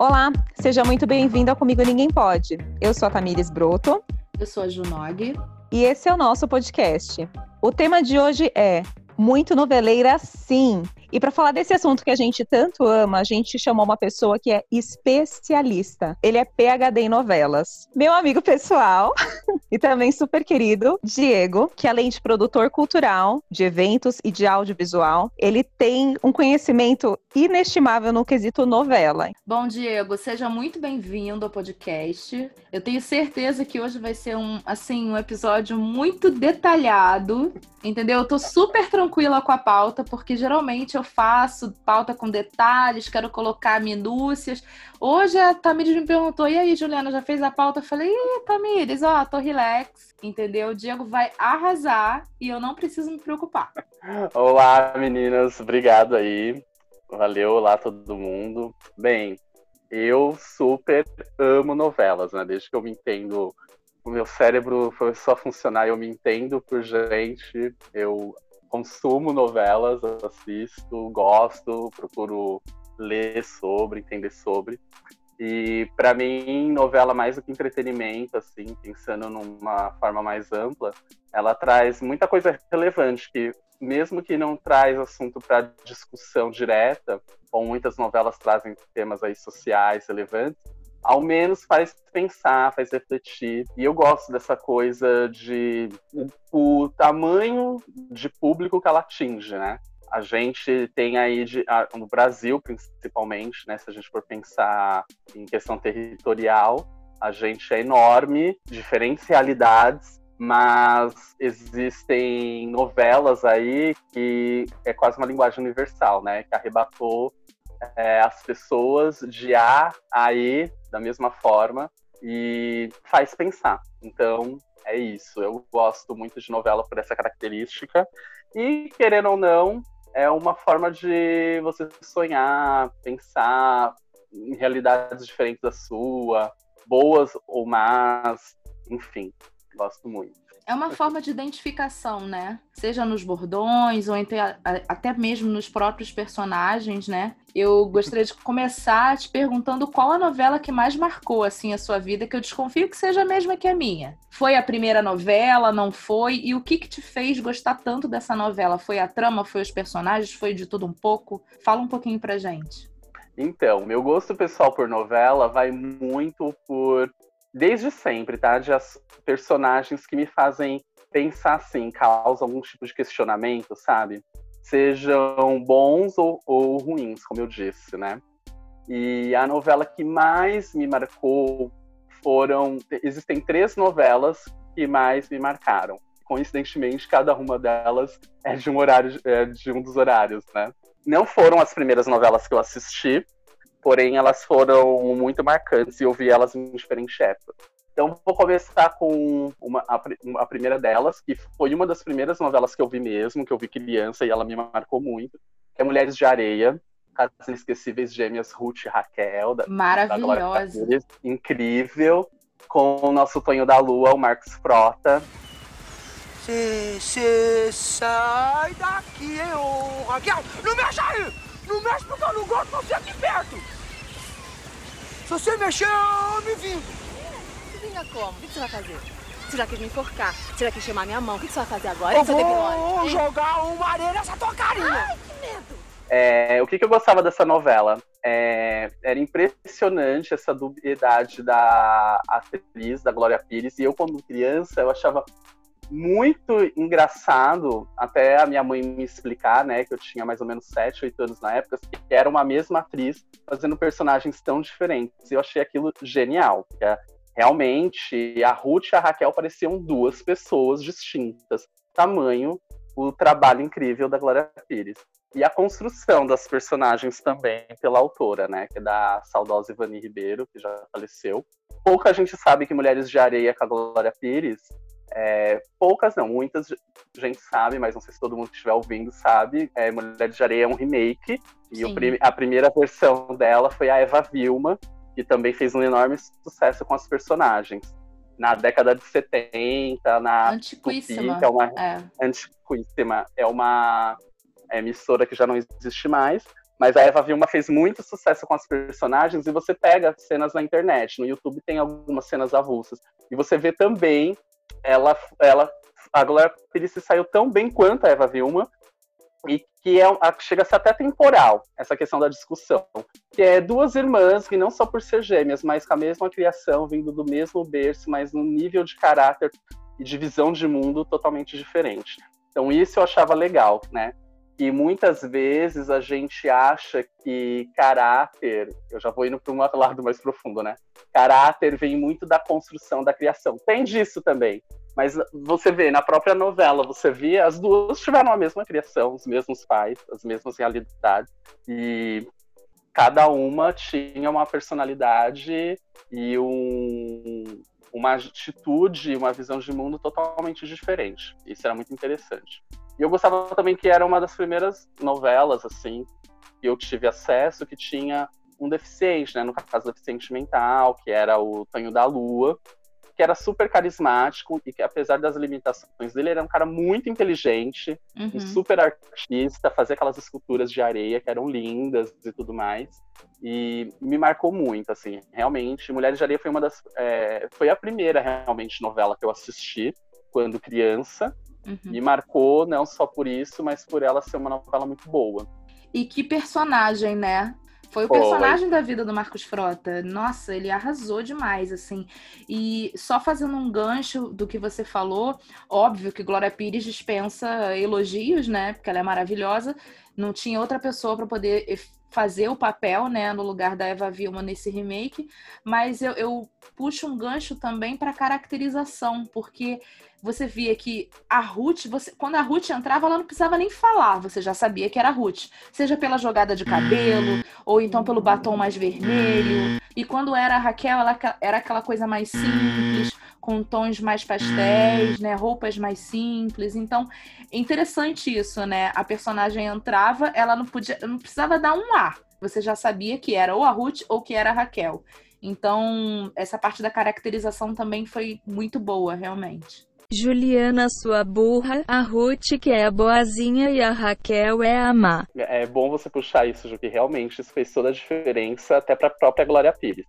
Olá, seja muito bem-vindo ao Comigo Ninguém Pode. Eu sou a Tamires Broto. Eu sou a Junog. E esse é o nosso podcast. O tema de hoje é Muito noveleira, sim. E para falar desse assunto que a gente tanto ama, a gente chamou uma pessoa que é especialista. Ele é PhD em novelas. Meu amigo pessoal e também super querido, Diego, que além de produtor cultural, de eventos e de audiovisual, ele tem um conhecimento inestimável no quesito novela. Bom, Diego, seja muito bem-vindo ao podcast. Eu tenho certeza que hoje vai ser um, assim, um episódio muito detalhado, entendeu? Eu tô super tranquila com a pauta, porque geralmente eu faço pauta com detalhes, quero colocar minúcias. Hoje a Tamires me perguntou: e aí, Juliana, já fez a pauta? Eu falei: ih, Tamires, ó, tô relax, entendeu? O Diego vai arrasar e eu não preciso me preocupar. Olá, meninas, obrigado aí. Valeu, olá todo mundo. Bem, eu super amo novelas, né? Desde que eu me entendo, o meu cérebro foi só funcionar, eu me entendo por gente, eu consumo novelas, assisto, gosto, procuro ler sobre, entender sobre. E para mim, novela mais do que entretenimento, assim, pensando numa forma mais ampla, ela traz muita coisa relevante que mesmo que não traz assunto para discussão direta, como muitas novelas trazem temas aí sociais relevantes, ao menos faz pensar, faz refletir. E eu gosto dessa coisa de o, o tamanho de público que ela atinge, né? A gente tem aí, de, no Brasil principalmente, né, se a gente for pensar em questão territorial, a gente é enorme, diferentes realidades, mas existem novelas aí que é quase uma linguagem universal, né, que arrebatou é, as pessoas de A a E da mesma forma e faz pensar. Então, é isso. Eu gosto muito de novela por essa característica. E, querendo ou não, é uma forma de você sonhar, pensar em realidades diferentes da sua, boas ou más, enfim, gosto muito. É uma forma de identificação, né? Seja nos bordões ou entre, até mesmo nos próprios personagens, né? Eu gostaria de começar te perguntando qual a novela que mais marcou assim a sua vida, que eu desconfio que seja a mesma que a minha. Foi a primeira novela, não foi? E o que que te fez gostar tanto dessa novela? Foi a trama, foi os personagens, foi de tudo um pouco? Fala um pouquinho pra gente. Então, meu gosto pessoal por novela vai muito por desde sempre, tá? De as personagens que me fazem pensar assim, causam algum tipo de questionamento, sabe? Sejam bons ou, ou ruins, como eu disse, né? E a novela que mais me marcou foram. Existem três novelas que mais me marcaram. Coincidentemente, cada uma delas é de um horário, é de um dos horários, né? Não foram as primeiras novelas que eu assisti, porém elas foram muito marcantes e eu vi elas em diferentes épocas. Então vou começar com uma, a, a, primeira delas, que foi uma das primeiras novelas que eu vi mesmo, que eu vi criança e ela me marcou muito, que é Mulheres de Areia, As Inesquecíveis Gêmeas Ruth e Raquel. Da, Maravilhosa. Da incrível, com o nosso Tonho da Lua, o Marcos Frota. Você sai daqui, ô Raquel! Não mexe aí! Não mexe porque eu não gosto de você aqui perto! Se você mexer, eu me vingo! Vinga como? O que você vai fazer? Você já quis me enforcar? Você já quis chamar minha mão? O que você vai fazer agora? Eu vou jogar uma areia nessa tua carinha! Ai, que medo! É, o que, que, eu gostava dessa novela? É, era impressionante essa dubiedade da atriz, da Glória Pires, e eu, quando criança, eu achava muito engraçado, até a minha mãe me explicar, né, que eu tinha mais ou menos 7, 8 anos na época, que era uma mesma atriz fazendo personagens tão diferentes. Eu achei aquilo genial, porque realmente a Ruth e a Raquel pareciam duas pessoas distintas. Tamanho, o trabalho incrível da Glória Pires. E a construção das personagens também pela autora, né, que é da saudosa Ivani Ribeiro, que já faleceu. Pouca gente sabe que Mulheres de Areia com a Glória Pires é, poucas não, muitas gente sabe, mas não sei se todo mundo que estiver ouvindo sabe. É, Mulher de Areia é um remake. E o, a primeira versão dela foi a Eva Vilma, que também fez um enorme sucesso com as personagens. Na década de 70, na Antiquíssima. que é uma é. Antiquíssima, é uma emissora que já não existe mais, Mas a Eva Vilma fez muito sucesso com as personagens e você pega cenas na internet. No YouTube tem algumas cenas avulsas. E você vê também ela, ela a Glória Pires se saiu tão bem quanto a Eva Vilma e que é, chega a ser até temporal essa questão da discussão, que é duas irmãs que não só por ser gêmeas, mas com a mesma criação, vindo do mesmo berço, mas num nível de caráter e de visão de mundo totalmente diferente. Então isso eu achava legal, né? Que muitas vezes a gente acha que caráter, eu já vou indo para um lado mais profundo, né? Caráter vem muito da construção, da criação. Tem disso também. Mas você vê, na própria novela, você vê, as duas tiveram a mesma criação, os mesmos pais, as mesmas realidades. E cada uma tinha uma personalidade e um, uma atitude, uma visão de mundo totalmente diferente. Isso era muito interessante. E eu gostava também que era uma das primeiras novelas, assim, que eu tive acesso, que tinha um deficiente, né? No caso, deficiente mental, que era o Tonho da Lua, que era super carismático e que, apesar das limitações dele, era um cara muito inteligente, uhum. um super artista, fazia aquelas esculturas de areia que eram lindas e tudo mais. E me marcou muito, assim, realmente. Mulheres de Areia foi uma das. É, foi a primeira, realmente, novela que eu assisti quando criança. Uhum. Me marcou não só por isso, mas por ela ser uma novela muito boa. E que personagem, né? Foi o Foi. personagem da vida do Marcos Frota. Nossa, ele arrasou demais, assim. E só fazendo um gancho do que você falou, óbvio que Glória Pires dispensa elogios, né? Porque ela é maravilhosa. Não tinha outra pessoa para poder fazer o papel, né, no lugar da Eva Vilma nesse remake, mas eu, eu puxo um gancho também para caracterização, porque você via que a Ruth, você, quando a Ruth entrava, ela não precisava nem falar, você já sabia que era a Ruth. Seja pela jogada de cabelo, ou então pelo batom mais vermelho. E quando era a Raquel, ela era aquela coisa mais simples, com tons mais pastéis, né? Roupas mais simples. Então, interessante isso, né? A personagem entrava, ela não podia, não precisava dar um ar. Você já sabia que era ou a Ruth ou que era a Raquel. Então, essa parte da caracterização também foi muito boa, realmente. Juliana, sua burra, a Ruth, que é a boazinha, e a Raquel é a má. É bom você puxar isso, Ju, que realmente isso fez toda a diferença até para a própria Glória Pires.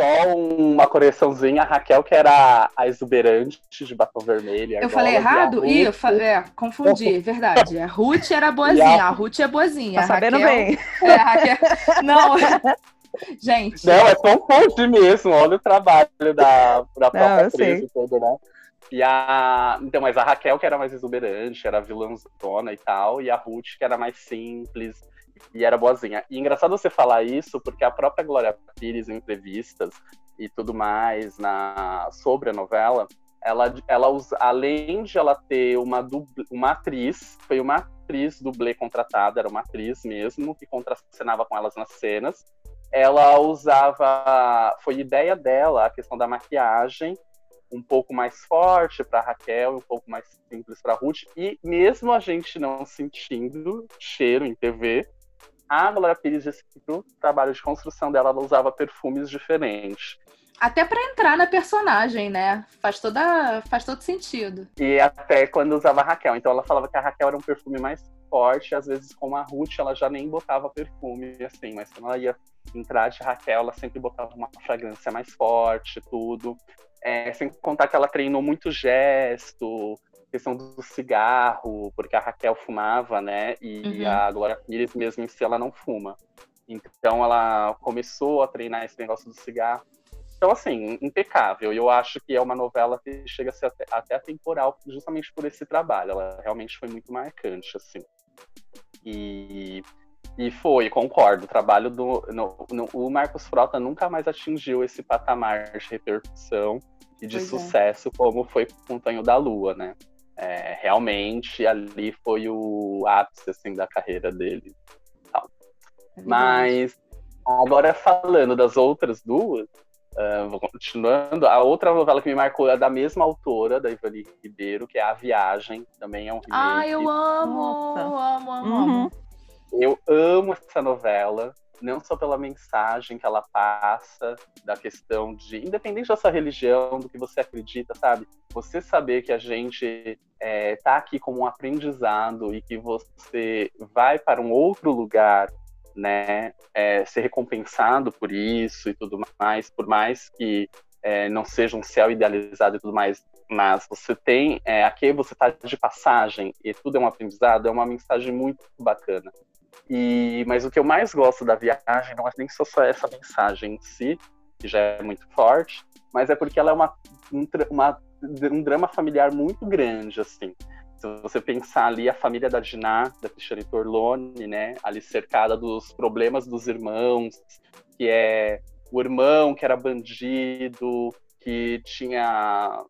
Só uma correçãozinha, a Raquel, que era a exuberante de batom vermelho. Eu falei errado? Ih, eu falei, é, confundi, verdade. A Ruth era boazinha, a... a... Ruth é boazinha. Tá sabendo Raquel... bem. É, a Raquel... Não, gente. Não, é confunde mesmo, olha o trabalho da, da própria atriz tudo, né? E a. Então, mas a Raquel, que era mais exuberante, era vilãzona e tal, e a Ruth, que era mais simples e era boazinha. E engraçado você falar isso, porque a própria Glória Pires, em entrevistas e tudo mais na sobre a novela, ela, ela além de ela ter uma, uma atriz, foi uma atriz dublê contratada, era uma atriz mesmo, que contracenava com elas nas cenas. Ela usava, foi ideia dela a questão da maquiagem um pouco mais forte para Raquel, um pouco mais simples para Ruth. E mesmo a gente não sentindo cheiro em TV, a Glória Pires disse que pro trabalho de construção dela ela usava perfumes diferentes. Até para entrar na personagem, né? Faz, toda, faz todo sentido. E até quando usava a Raquel. Então ela falava que a Raquel era um perfume mais forte, às vezes com a Ruth ela já nem botava perfume, assim, mas quando ela ia entrar de Raquel, ela sempre botava uma fragrância mais forte, tudo. É, sem contar que ela treinou muito gesto, questão do cigarro, porque a Raquel fumava, né? E uhum. a Glória Pires mesmo em si ela não fuma. Então ela começou a treinar esse negócio do cigarro. Então, assim, impecável. E eu acho que é uma novela que chega a ser até, até atemporal, justamente por esse trabalho. Ela realmente foi muito marcante, assim. E e foi, concordo. O trabalho do. No, no, o Marcos Frota nunca mais atingiu esse patamar de repercussão e de pois é. sucesso é. como foi com o Tonho da Lua, né? É, realmente ali foi o ápice assim, da carreira dele. É Mas agora falando das outras duas, uh, continuando, a outra novela que me marcou é da mesma autora, da Ivani Ribeiro, que é A Viagem, também é um remake. Ah, eu amo, amo, amo, uhum. amo. Eu amo essa novela, não só pela mensagem que ela passa, da questão de, independente da sua religião, do que você acredita, sabe? Você saber que a gente é, tá aqui como um aprendizado e que você vai para um outro lugar né, é, ser recompensado por isso e tudo mais, por mais que é, não seja um céu idealizado e tudo mais, mas você tem, é, aqui você está de passagem e tudo é um aprendizado, é uma mensagem muito bacana. E, mas o que eu mais gosto da viagem não é nem só, essa mensagem em si, que já é muito forte, mas é porque ela é uma, um, uma, um drama familiar muito grande, assim. Se você pensar ali a família da Diná, da Cristiane Torlone, né, ali cercada dos problemas dos irmãos, que é o irmão que era bandido, que tinha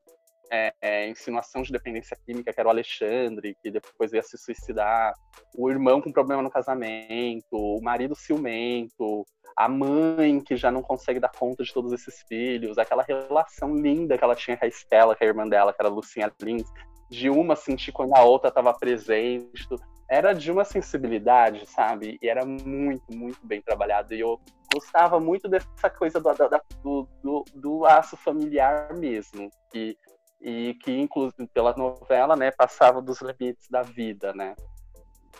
é, é, insinuação de dependência química, que era o Alexandre, que depois ia se suicidar, o irmão com problema no casamento, o marido ciumento, a mãe que já não consegue dar conta de todos esses filhos, aquela relação linda que ela tinha com a Estela, que é a irmã dela, que era a Lucinha Lins, de uma sentir quando a outra estava presente. Era de uma sensibilidade, sabe? E era muito, muito bem trabalhado. E eu gostava muito dessa coisa do, do, do, do aço familiar mesmo. E e que inclusive pela novela, né, passava dos limites da vida, né?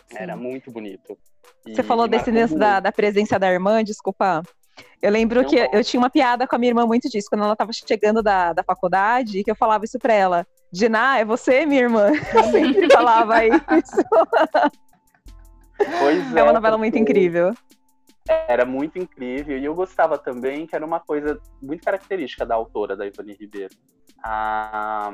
Sim. Era muito bonito. E Você falou desse lance da, da presença da irmã, desculpa. Eu lembro que eu tinha uma piada com a minha irmã muito disso, quando ela estava chegando da, da faculdade, que eu falava isso pra ela. Diná, é você, minha irmã? Eu sempre falava isso. Pois é, é uma novela muito incrível. Era muito incrível. E eu gostava também que era uma coisa muito característica da autora, da Ivani Ribeiro a,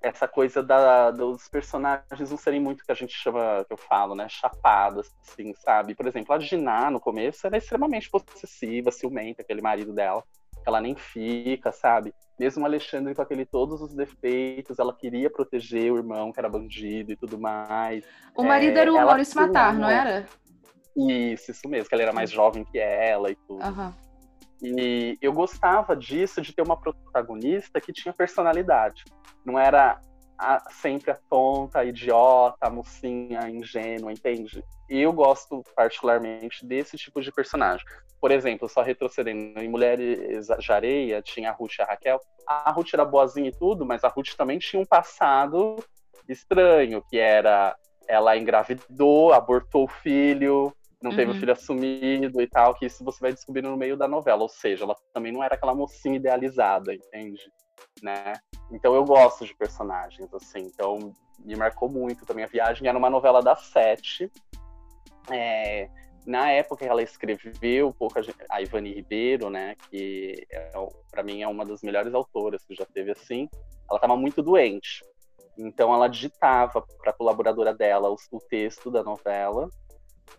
essa coisa da, dos personagens não serem muito que a gente chama, que eu falo, né, chapadas, assim, sabe? Por exemplo, a Gina, no começo, era extremamente possessiva, ciumenta, aquele marido dela, ela nem fica, sabe? Mesmo Alexandre com aquele todos os defeitos, ela queria proteger o irmão, que era bandido e tudo mais. O marido é, era o Maurício Matar, não era? Isso, isso mesmo, que ele era mais jovem que ela e tudo. Uhum. E eu gostava disso, de ter uma protagonista que tinha personalidade. Não era a, sempre a tonta, a idiota, a mocinha, ingênua, entende? E eu gosto particularmente desse tipo de personagem. Por exemplo, só retrocedendo, em Mulheres de Areia tinha a Ruth e a Raquel. A Ruth era boazinha e tudo, mas a Ruth também tinha um passado estranho, que era ela engravidou, abortou o filho, não uhum. teve o uhum. filho assumido e tal, que isso você vai descobrindo no meio da novela. Ou seja, ela também não era aquela mocinha idealizada, entende? Né? Então eu gosto de personagens, assim. Então me marcou muito também. A Viagem era uma novela das sete. É, na época que ela escreveu, pouca gente, a Ivani Ribeiro, né, que é, para mim é uma das melhores autoras que já teve assim, ela estava muito doente. Então ela digitava para a colaboradora dela o, o texto da novela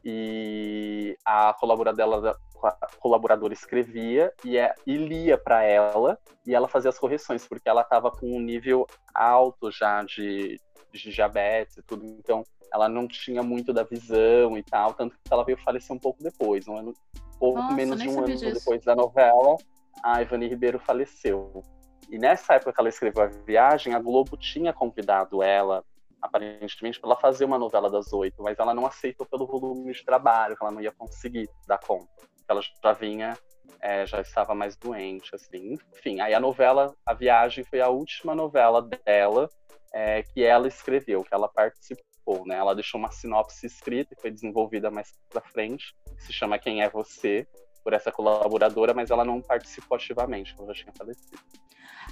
e a colaboradora, a colaboradora escrevia e, é, e lia para ela e ela fazia as correções, porque ela estava com um nível alto já de, de diabetes e tudo, então ela não tinha muito da visão e tal, tanto que ela veio falecer um pouco depois, um ano, pouco Nossa, menos de um ano disso. depois da novela, a Ivani Ribeiro faleceu. E nessa época que ela escreveu A Viagem, a Globo tinha convidado ela aparentemente, para ela fazer uma novela das oito, mas ela não aceitou pelo volume de trabalho, que ela não ia conseguir dar conta. Ela já vinha, é, já estava mais doente, assim. Enfim, aí a novela, A Viagem, foi a última novela dela é, que ela escreveu, que ela participou, né? Ela deixou uma sinopse escrita e foi desenvolvida mais para frente, que se chama Quem é Você, por essa colaboradora, mas ela não participou ativamente, ela já tinha falecido.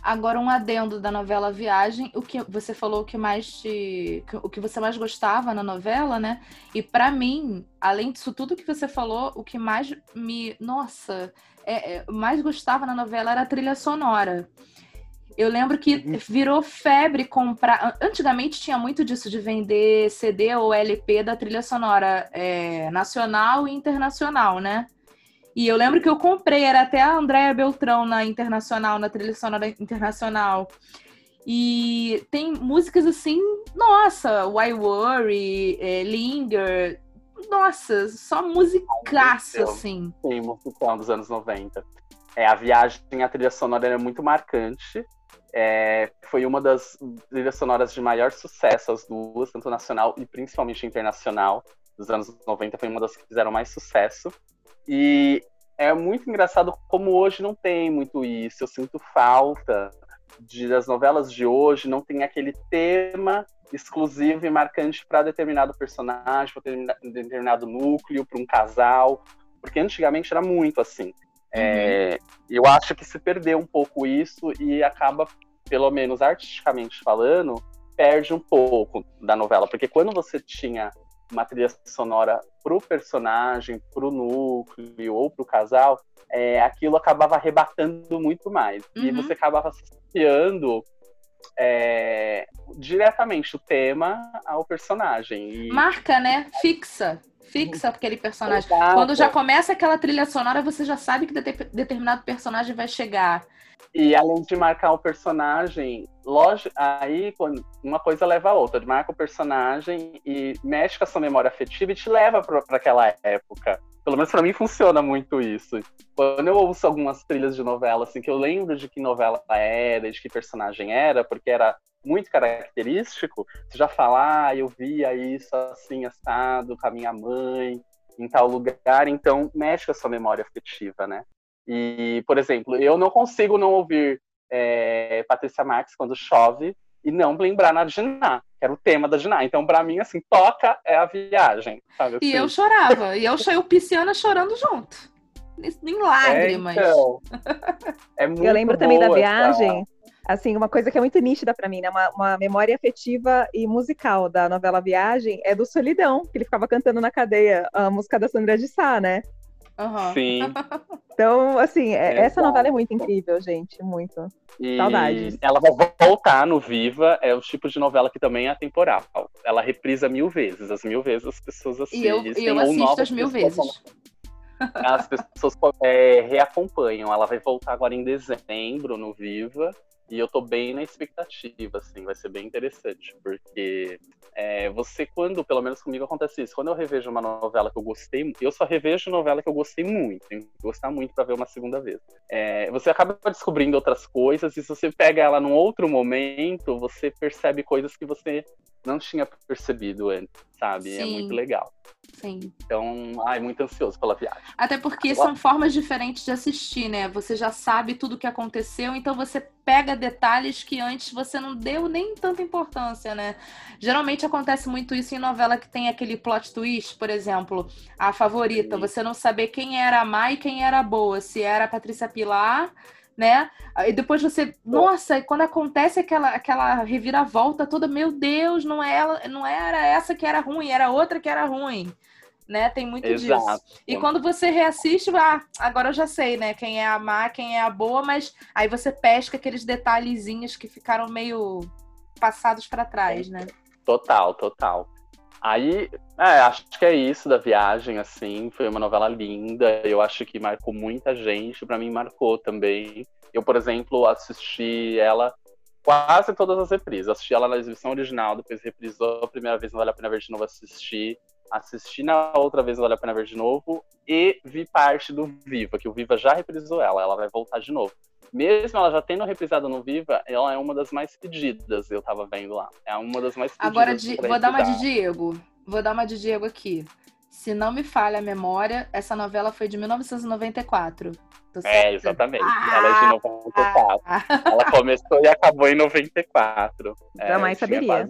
Agora, um adendo da novela Viagem, o que você falou que mais te, o que você mais gostava na novela, né? E para mim, além disso tudo que você falou, o que mais me, nossa, é, é, mais gostava na novela era a trilha sonora. Eu lembro que uhum. virou febre comprar. Antigamente tinha muito disso de vender CD ou LP da trilha sonora é, nacional e internacional, né? E eu lembro que eu comprei, era até a Andréa Beltrão na Internacional, na trilha sonora internacional. E tem músicas assim, nossa, Why Worry, é, Linger, nossa, só musicaça, assim. Sim, musicão dos anos 90. É, a viagem, a trilha sonora é muito marcante. É, foi uma das trilhas sonoras de maior sucesso, as duas, tanto nacional e principalmente internacional, dos anos 90, foi uma das que fizeram mais sucesso. E é muito engraçado como hoje não tem muito isso. Eu sinto falta de das novelas de hoje não tem aquele tema exclusivo e marcante para determinado personagem, para determinado núcleo, para um casal, porque antigamente era muito assim. É, uhum. eu acho que se perdeu um pouco isso e acaba, pelo menos artisticamente falando, perde um pouco da novela, porque quando você tinha uma trilha sonora pro personagem, pro núcleo ou pro casal, é, aquilo acabava arrebatando muito mais. Uhum. E você acabava associando é, diretamente o tema ao personagem. E... Marca, né? Fixa. Fixa aquele personagem. Exato. Quando já começa aquela trilha sonora, você já sabe que determinado personagem vai chegar. E além de marcar o personagem, lógico, aí uma coisa leva a outra. Marca o personagem e mexe com a sua memória afetiva e te leva para aquela época. Pelo menos para mim funciona muito isso. Quando eu ouço algumas trilhas de novela, assim, que eu lembro de que novela era, de que personagem era, porque era muito característico, você já fala, ah, eu via isso assim, assado, com a minha mãe, em tal lugar, então mexe com a sua memória afetiva, né? E, por exemplo, eu não consigo não ouvir é, Patrícia Marques quando chove e não lembrar na Diná, que era o tema da Diná. Então, para mim, assim, toca é a viagem, sabe? E eu assim? chorava, e eu saí o Pisciana chorando junto. Em lágrimas. É, então, é muito eu lembro também da viagem, assim, uma coisa que é muito nítida para mim, né? Uma, uma, memória afetiva e musical da novela Viagem é do Solidão, que ele ficava cantando na cadeia a música da Sandra de Sá, né? Uhum. Sim. Então, assim, é, essa novela é muito incrível, gente. Muito. E Saudades. Ela vai voltar no Viva, é o tipo de novela que também é atemporal. Ela reprisa mil vezes, as mil vezes as pessoas assistem. E eu, e eu assisto as mil vezes. As pessoas é, reacompanham. Ela vai voltar agora em dezembro no Viva. E eu tô bem na expectativa, assim, vai ser bem interessante, porque é, você, quando, pelo menos comigo acontece isso, quando eu revejo uma novela que eu gostei, eu só revejo novela que eu gostei muito, que gostar muito para ver uma segunda vez. É, você acaba descobrindo outras coisas, e se você pega ela num outro momento, você percebe coisas que você não tinha percebido antes, sabe? Sim. É muito legal. Sim. Então, ai, muito ansioso pela viagem. Até porque são formas diferentes de assistir, né? Você já sabe tudo o que aconteceu, então você pega detalhes que antes você não deu nem tanta importância, né? Geralmente acontece muito isso em novela que tem aquele plot twist, por exemplo, a favorita, Sim. você não saber quem era a má e quem era a boa, se era a Patrícia Pilar né? E depois você, nossa, e quando acontece aquela, aquela reviravolta toda, meu Deus, não é ela, não era essa que era ruim, era outra que era ruim. Né? Tem muito Exato. disso. E quando você reassiste, ah, agora eu já sei, né? Quem é a má, quem é a boa, mas aí você pesca aqueles detalhezinhos que ficaram meio passados para trás, né? Total, total. Aí, é, acho que é isso da viagem, assim, foi uma novela linda, eu acho que marcou muita gente, para mim marcou também. Eu, por exemplo, assisti ela quase todas as reprises, assisti ela na exibição original, depois reprisou a primeira vez, não vale a pena ver de novo, assisti, assisti na outra vez, não vale a pena ver de novo, e vi parte do Viva, que o Viva já reprisou ela, ela vai voltar de novo mesmo ela já tendo reprisado no Viva, ela é uma das mais pedidas, eu tava vendo lá. É uma das mais pedidas. Agora, de, vou dar uma de Diego. Vou dar uma de Diego aqui. Se não me falha a memória, essa novela foi de 1994. É, exatamente. Ah, ela é de 94. Ah, ela começou e acabou em 94. Jamais é, saberia.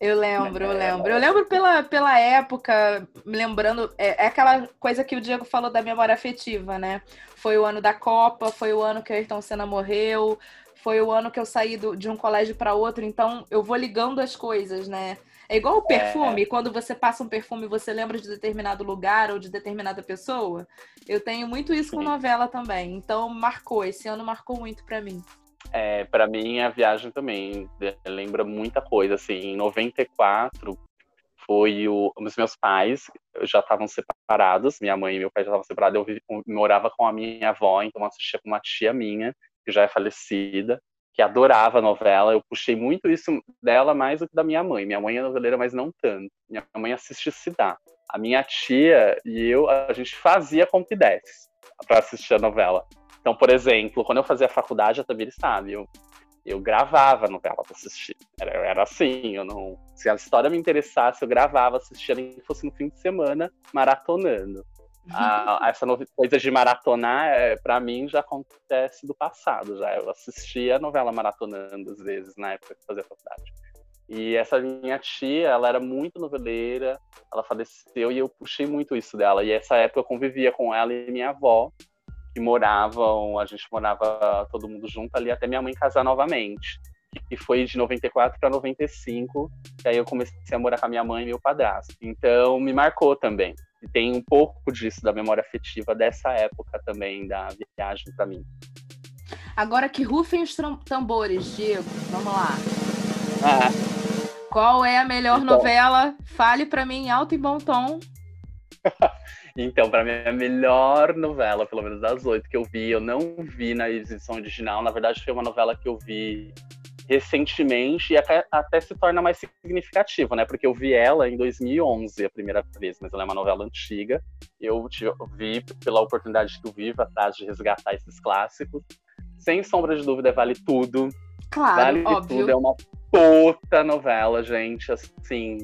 Eu lembro, eu lembro. Eu lembro pela, pela época, lembrando. É, é, aquela coisa que o Diego falou da memória afetiva, né? Foi o ano da Copa, foi o ano que o Ayrton Senna morreu, foi o ano que eu saí do, de um colégio para outro, então eu vou ligando as coisas, né? É igual o perfume, é... quando você passa um perfume você lembra de determinado lugar ou de determinada pessoa. Eu tenho muito isso Sim. com novela também. Então marcou, esse ano marcou muito para mim. É, para mim a viagem também lembra muita coisa, assim, em 94 foi o, os meus pais já estavam separados, minha mãe e meu pai já estavam separados, eu, eu morava com a minha avó, então assistia com uma tia minha, que já é falecida, que adorava novela. Eu puxei muito isso dela mais do que da minha mãe. Minha mãe é noveleira, mas não tanto. Minha mãe assiste Se Dá. A minha tia e eu, a gente fazia com que desse para assistir a novela. Então, por exemplo, quando eu fazia faculdade, a Tamir sabe, eu, eu gravava novela para assistir. Era, era, assim, eu não. Se a história me interessasse, eu gravava, assistia nem que fosse no fim de semana, maratonando. A, essa coisa de maratonar, é, para mim, já acontece do passado. Já eu assistia a novela maratonando às vezes na época que fazia faculdade. E essa minha tia, ela era muito noveleira, ela faleceu e eu puxei muito isso dela. E essa época eu convivia com ela e minha avó, que moravam, a gente morava todo mundo junto ali até minha mãe casar novamente. Que foi de 94 para 95, e aí eu comecei a morar com a minha mãe e meu padrasto. Então me marcou também. E tem um pouco disso da memória afetiva dessa época também da viagem para mim. Agora que rufem os tambores, Diego. Vamos lá. Ah, Qual é a melhor Então. novela? Fale pra mim em alto e bom tom. Então, para mim, a melhor novela, pelo menos das oito que eu vi, eu não vi na edição original. Na verdade, foi uma novela que eu vi recentemente e até, até se torna mais significativo, né? Porque eu vi ela em 2011 a primeira vez, mas ela é uma novela antiga. Eu, vi pela oportunidade que eu vivo atrás de resgatar esses clássicos. Sem sombra de dúvida, vale tudo. Claro, Vale óbvio. Tudo é uma puta novela, gente. Assim,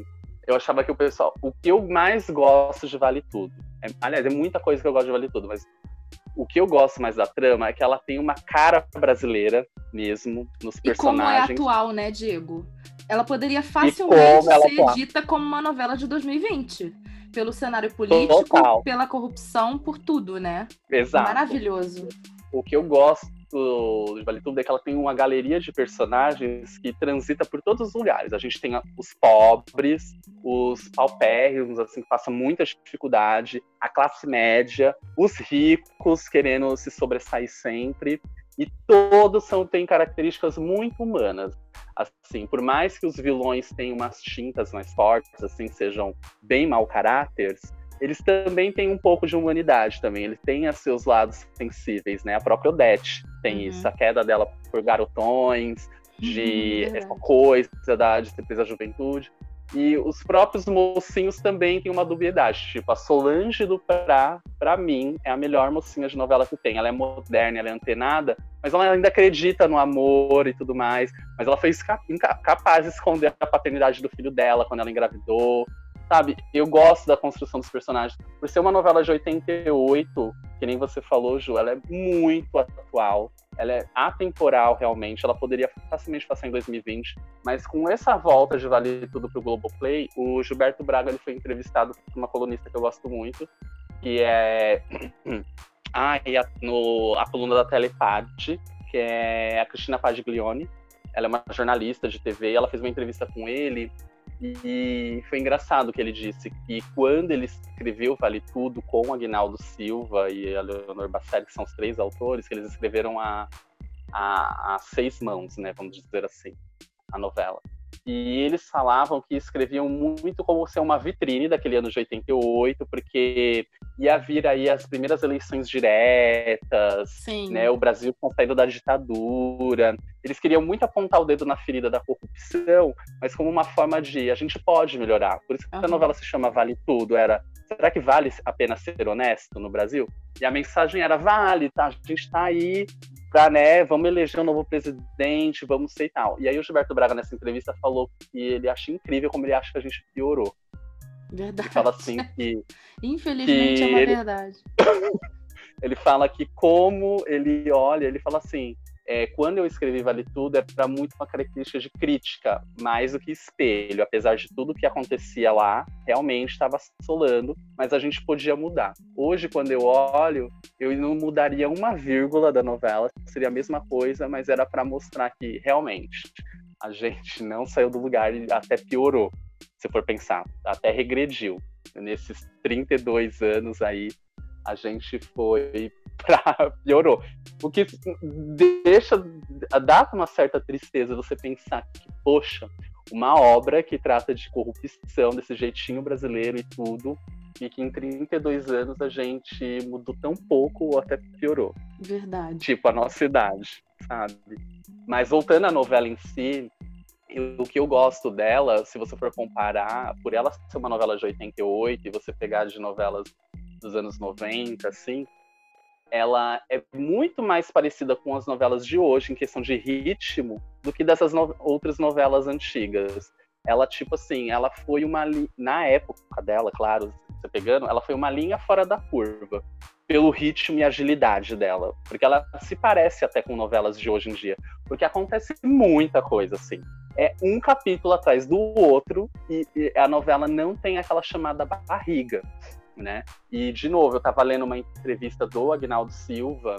eu achava que o pessoal. O que eu mais gosto de Vale Tudo. é- aliás, é muita coisa que eu gosto de Vale Tudo, mas o que eu gosto mais da trama é que ela tem uma cara brasileira mesmo, nos E como é personagens. atual, né, Diego? Ela poderia facilmente ela ser atual. dita como uma novela de 2020. Pelo cenário político, Total. pela corrupção, por tudo, né? Exato. Maravilhoso. O que eu gosto de Vale Tudo é que ela tem uma galeria de personagens que transita por todos os lugares. A gente tem os pobres, os paupérrimos, assim, que passam muita dificuldade, a classe média, os ricos querendo se sobressair sempre. E todos são, têm características muito humanas. Assim, por mais que os vilões tenham umas tintas mais fortes, assim, sejam bem mau caráteres, eles também têm um pouco de humanidade também. Eles têm os seus lados sensíveis, né? A própria Odete tem Uhum. isso, a queda dela por garotões, de Uhum, essa coisa da, presa à juventude. E os próprios mocinhos também têm uma dubiedade. Tipo, a Solange do Prá, pra mim, é a melhor mocinha de novela que tem. Ela é moderna, ela é antenada, mas ela ainda acredita no amor e tudo mais. Mas ela foi capaz de esconder a paternidade do filho dela quando ela engravidou. Sabe, eu gosto da construção dos personagens. Por ser uma novela de 88, que nem você falou, Ju, ela é muito atual. Ela é atemporal, realmente. Ela poderia facilmente passar em 2020. Mas com essa volta de Vale Tudo pro Globoplay, o Gilberto Braga ele foi entrevistado por uma colunista que eu gosto muito, que é ah, e a, no, a coluna da Telepad, que é a Cristina Padiglione. Ela é uma jornalista de TV, ela fez uma entrevista com ele e foi engraçado que ele disse que quando ele escreveu Vale Tudo com o Aguinaldo Silva e a Leonor Bacelli, que são os três autores, que eles escreveram a, a, a seis mãos, né, vamos dizer assim, a novela. E eles falavam que escreviam muito como ser uma vitrine daquele ano de 88, porque ia vir aí as primeiras eleições diretas, Sim. né, o Brasil com saída da ditadura. Eles queriam muito apontar o dedo na ferida da corrupção, mas como uma forma de a gente pode melhorar. Por isso que a Aham. novela se chama Vale Tudo. Era será que vale a pena ser honesto no Brasil? E a mensagem era vale, tá? A gente tá aí pra, né, vamos eleger um novo presidente, vamos ser e tal. E aí o Gilberto Braga nessa entrevista falou que ele acha incrível como ele acha que a gente piorou. Verdade. Ele fala assim que Infelizmente que é uma ele- verdade. ele fala que como ele olha, ele fala assim, é, quando eu escrevi Vale Tudo, era muito uma característica de crítica, mais do que espelho. Apesar de tudo que acontecia lá, realmente estava assolando, mas a gente podia mudar. Hoje, quando eu olho, eu não mudaria uma vírgula da novela, seria a mesma coisa, mas era para mostrar que realmente a gente não saiu do lugar e até piorou, se for pensar, até regrediu. Nesses 32 anos aí, a gente foi pra piorou. O que deixa dá uma certa tristeza você pensar que, poxa, uma obra que trata de corrupção desse jeitinho brasileiro e tudo, e que em 32 anos a gente mudou tão pouco ou até piorou. Verdade. Tipo, a nossa idade, sabe? Mas voltando à novela em si, eu- o que eu gosto dela, se você for comparar, por ela ser uma novela de 88 e você pegar de novelas dos anos 90, assim, ela é muito mais parecida com as novelas de hoje, em questão de ritmo, do que dessas no- outras novelas antigas. Ela, tipo assim, ela foi uma. Na época dela, claro, você pegando, ela foi uma linha fora da curva pelo ritmo e agilidade dela, porque ela se parece até com novelas de hoje em dia, porque acontece muita coisa assim. É um capítulo atrás do outro e, e a novela não tem aquela chamada barriga, né? E de novo, eu estava lendo uma entrevista do Agnaldo Silva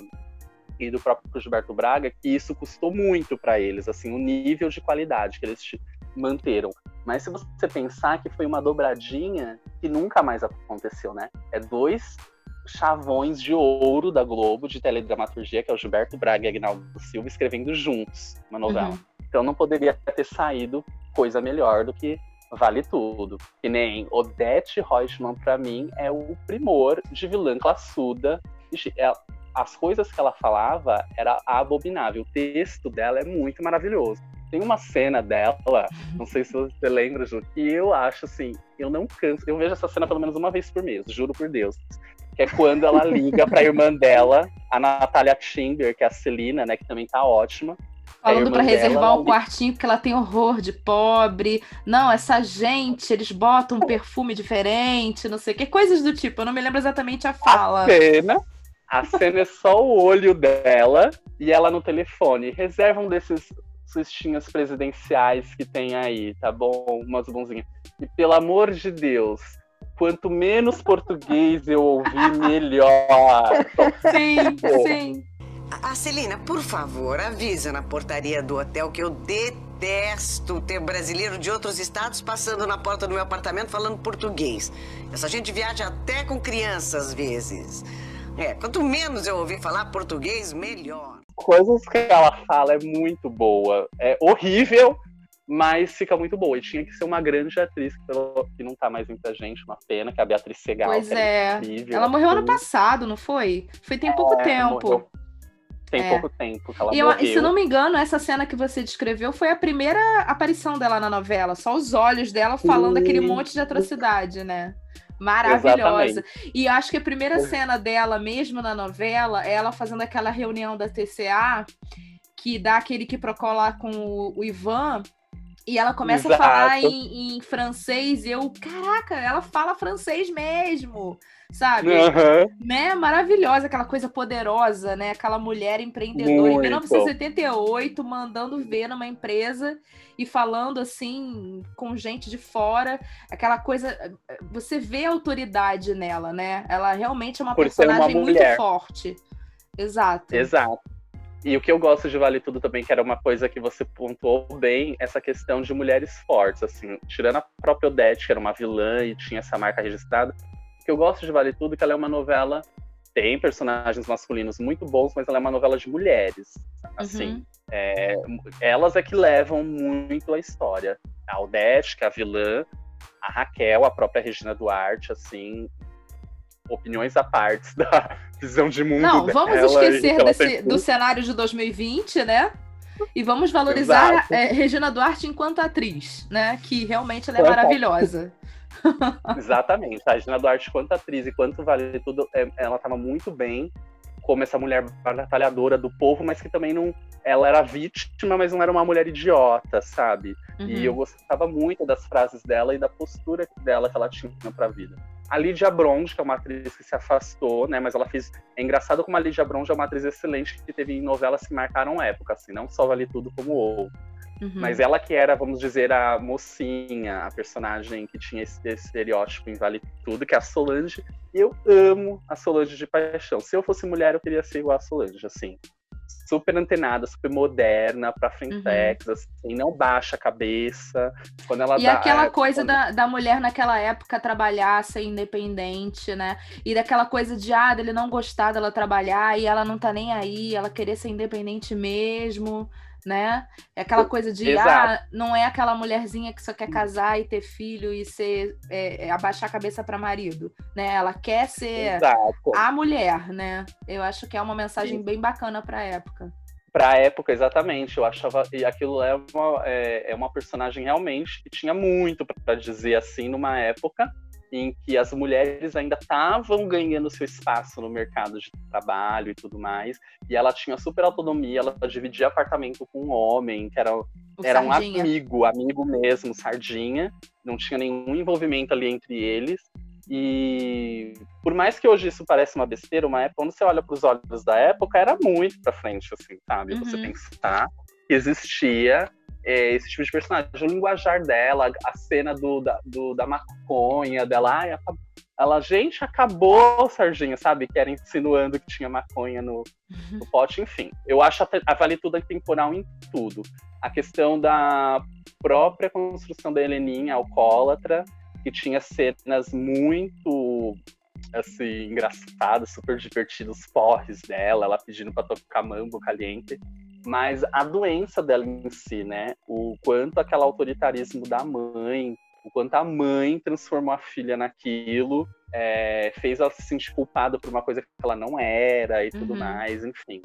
e do próprio Gilberto Braga que isso custou muito para eles, assim, o nível de qualidade que eles manteram. Mas se você pensar que foi uma dobradinha que nunca mais aconteceu, né? É dois chavões de ouro da Globo de teledramaturgia, que é o Gilberto Braga e Agnaldo Silva, escrevendo juntos uma novela. Uhum. Então não poderia ter saído coisa melhor do que Vale Tudo. Que nem Odete Reutemann, para mim, é o primor de vilã classuda. É, as coisas que ela falava era abominável. O texto dela é muito maravilhoso. Tem uma cena dela, não sei se você lembra, Ju, que eu acho assim, eu não canso. Eu vejo essa cena pelo menos uma vez por mês, juro por Deus que é quando ela liga pra irmã dela, a Natália Timber, que é a Celina, né, que também tá ótima. Falando para reservar o quartinho porque ela tem horror de pobre. Não, essa gente, eles botam um perfume diferente, não sei o que, coisas do tipo. Eu não me lembro exatamente a fala. A cena, a cena é só o olho dela e ela no telefone. Reserva um desses sustinhos presidenciais que tem aí, tá bom? Umas bonzinhas. E pelo amor de Deus, quanto menos português eu ouvir, melhor. Sim, sim. A Celina, por favor, avisa na portaria do hotel que eu detesto ter brasileiro de outros estados passando na porta do meu apartamento falando português. Essa gente viaja até com crianças às vezes. É, quanto menos eu ouvir falar português, melhor. Coisas que ela fala é muito boa. É horrível, mas fica muito boa. E tinha que ser uma grande atriz, que não tá mais entre a gente, uma pena, que é a Beatriz Segal. Pois é. Incrível, ela morreu ano passado, não foi? Foi tem pouco é, tempo. Morreu. Tem é. pouco tempo que ela e, eu, morreu. E se não me engano, essa cena que você descreveu foi a primeira aparição dela na novela. Só os olhos dela falando aquele monte de atrocidade, né? Maravilhosa. Exatamente. E acho que a primeira cena dela mesmo na novela é ela fazendo aquela reunião da TCA que dá aquele que procola com o, o Ivan e ela começa Exato. a falar em, em, francês, e eu, caraca, ela fala francês mesmo, sabe? Uhum. Né? Maravilhosa, aquela coisa poderosa, né? Aquela mulher empreendedora Muito. em 1978, mandando ver numa empresa e falando assim com gente de fora, aquela coisa, você vê a autoridade nela, né? Ela realmente é uma Por personagem uma muito forte. Exato. Exato. E o que eu gosto de Vale Tudo também, que era uma coisa que você pontuou bem, essa questão de mulheres fortes, assim, tirando a própria Odete, que era uma vilã e tinha essa marca registrada. O que eu gosto de Vale Tudo é que ela é uma novela, tem personagens masculinos muito bons, mas ela é uma novela de mulheres, assim. Uhum. É, elas é que levam muito a história. A Odete, que é a vilã, a Raquel, a própria Regina Duarte, assim, opiniões à parte da visão de mundo Não, vamos esquecer desse, do cenário de 2020, né? E vamos valorizar é, Regina Duarte enquanto atriz, né? Que realmente ela é maravilhosa. Exatamente. A Regina Duarte, quanto atriz e quanto vale tudo, é, ela estava muito bem como essa mulher batalhadora do povo, mas que também não. Ela era vítima, mas não era uma mulher idiota, sabe? Uhum. E eu gostava muito das frases dela e da postura dela que ela tinha para a vida. A Lídia Bronze, que é uma atriz que se afastou, né? Mas ela fez. É engraçado como a Lídia Bronze é uma atriz excelente que teve em novelas que marcaram época, assim, não só Vale Tudo como outro. Uhum. Mas ela que era, vamos dizer, a mocinha, a personagem que tinha esse, esse estereótipo em Vale Tudo, que é a Solange. E eu amo a Solange de paixão. Se eu fosse mulher, eu queria ser igual a Solange, assim super antenada, super moderna, pra frentex, uhum. assim, não baixa a cabeça. Quando ela e dá, aquela é, coisa quando... da, da mulher naquela época trabalhar, ser independente, né? E daquela coisa de, ah, dele não gostar dela trabalhar e ela não tá nem aí, ela querer ser independente mesmo né? É aquela coisa de, ah, Exato. ah, não é aquela mulherzinha que só quer casar e ter filho e ser, é, é, abaixar a cabeça para marido, né? Ela quer ser Exato. a mulher, né? Eu acho que é uma mensagem Sim. bem bacana para a época. Para a época, exatamente. Eu achava e aquilo é uma, é, é uma personagem realmente que tinha muito para dizer assim numa época em que as mulheres ainda estavam ganhando seu espaço no mercado de trabalho e tudo mais, e ela tinha super autonomia, ela dividia apartamento com um homem, que era, era um amigo, amigo mesmo, sardinha, não tinha nenhum envolvimento ali entre eles, E por mais que hoje isso pareça uma besteira, uma época, quando você olha para os olhos da época, era muito para frente, assim, sabe? Uhum. Você pensar que existia é, esse tipo de personagem. O linguajar dela, a cena do, da, do, da maconha dela, ai, ela, ela, gente, acabou, Serginha, sabe? Que era insinuando que tinha maconha no, no pote, enfim. Eu acho a, a Vale Tudo temporal em tudo. A questão da própria construção da Heleninha, alcoólatra, que tinha cenas muito assim, engraçadas, super divertidas, os porres dela, ela pedindo para tocar mambo caliente. Mas a doença dela em si, né? O quanto aquele autoritarismo da mãe, o quanto a mãe transformou a filha naquilo, é, fez ela se sentir culpada por uma coisa que ela não era e tudo Uhum. mais, enfim.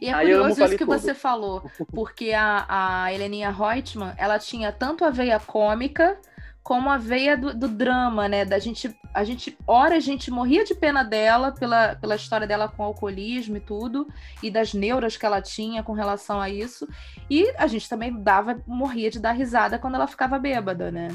E é Aí curioso isso que Tudo. você falou, porque a, a Heleninha Reutemann, ela tinha tanto a veia cômica como a veia do, do drama, né? Da gente, a gente, ora a gente morria de pena dela pela, pela história dela com alcoolismo e tudo, e das neuras que ela tinha com relação a isso, e a gente também dava, morria de dar risada quando ela ficava bêbada, né?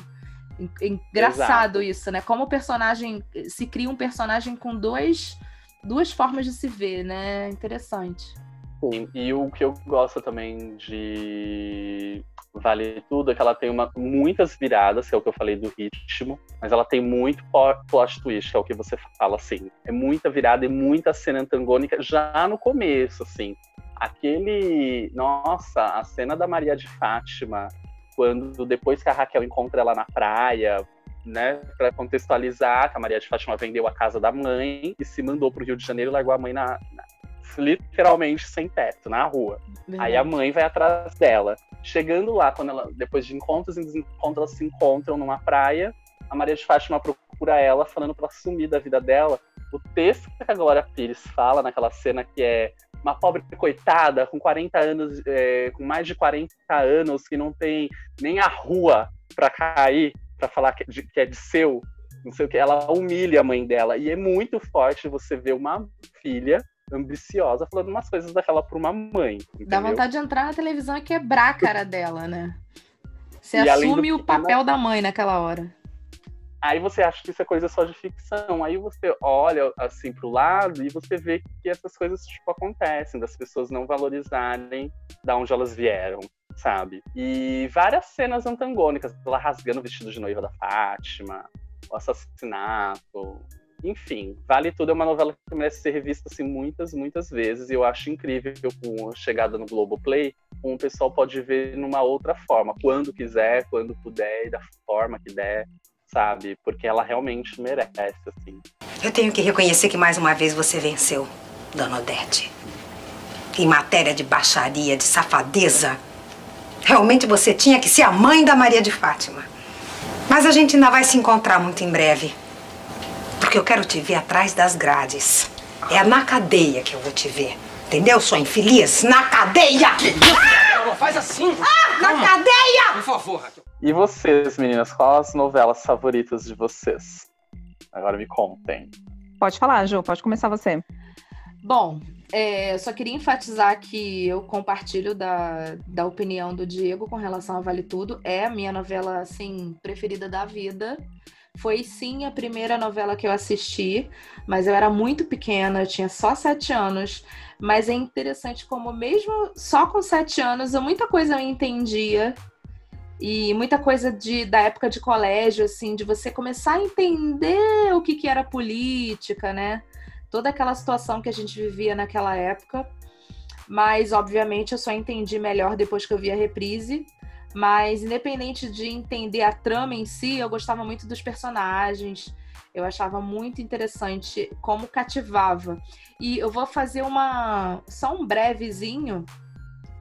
En- Engraçado Exato. isso, né? Como o personagem se cria um personagem com dois, duas formas de se ver, né? Interessante. Sim, e o que eu gosto também de Vale Tudo é que ela tem uma, muitas viradas, que é o que eu falei do ritmo, mas ela tem muito plot twist, que é o que você fala, assim. É muita virada e muita cena antagônica já no começo, assim. Aquele. Nossa, a cena da Maria de Fátima, quando depois que a Raquel encontra ela na praia, né, para contextualizar, que a Maria de Fátima vendeu a casa da mãe e se mandou pro Rio de Janeiro e largou a mãe na, na- literalmente sem teto, na rua. Aí a mãe vai atrás dela. Chegando lá, quando ela, depois de encontros e desencontros, elas se encontram numa praia. A Maria de Fátima procura ela, falando pra sumir da vida dela. O texto que a Glória Pires fala naquela cena que é uma pobre coitada com 40 anos, é, com mais de 40 anos, que não tem nem a rua pra cair, pra falar que, de- que é de seu, não sei o que. Ela humilha a mãe dela. E é muito forte você ver uma filha ambiciosa falando umas coisas daquela pra uma mãe. Dá entendeu? vontade de entrar na televisão e quebrar a cara dela, né? Você E assume o papel da mãe naquela hora. Aí você acha que isso é coisa só de ficção. Aí você olha assim pro lado e você vê que essas coisas tipo acontecem, das pessoas não valorizarem da onde elas vieram, sabe? E várias cenas antagônicas, ela rasgando o vestido de noiva da Fátima, o assassinato, enfim, Vale Tudo é uma novela que merece ser revista assim muitas, muitas vezes. E eu acho incrível com a chegada no Globoplay, como o pessoal pode ver numa outra forma, quando quiser, quando puder da forma que der, sabe? Porque ela realmente merece, assim. Eu tenho que reconhecer que mais uma vez você venceu, Dona Odete. Em matéria de baixaria, de safadeza, realmente você tinha que ser a mãe da Maria de Fátima. Mas a gente ainda vai se encontrar muito em breve. Porque eu quero te ver atrás das grades. É na cadeia que eu vou te ver. Entendeu, sua infeliz? Na cadeia! Não faz assim! Na cadeia! Por favor, Raquel. E vocês, meninas, quais as novelas favoritas de vocês? Agora me contem. Pode falar, Ju, pode começar você. Bom, é, só queria enfatizar que eu compartilho da, da opinião do Diego com relação a Vale Tudo. É a minha novela, assim, preferida da vida. Foi sim a primeira novela que eu assisti, mas eu era muito pequena, eu tinha só sete anos. Mas é interessante como, mesmo só com sete anos, eu, muita coisa eu entendia. E muita coisa de, da época de colégio, assim, de você começar a entender o que, que era política, né? Toda aquela situação que a gente vivia naquela época. Mas, obviamente, eu só entendi melhor depois que eu vi a reprise. Mas, independente de entender a trama em si, eu gostava muito dos personagens. Eu achava muito interessante como cativava. E eu vou fazer uma só um brevezinho.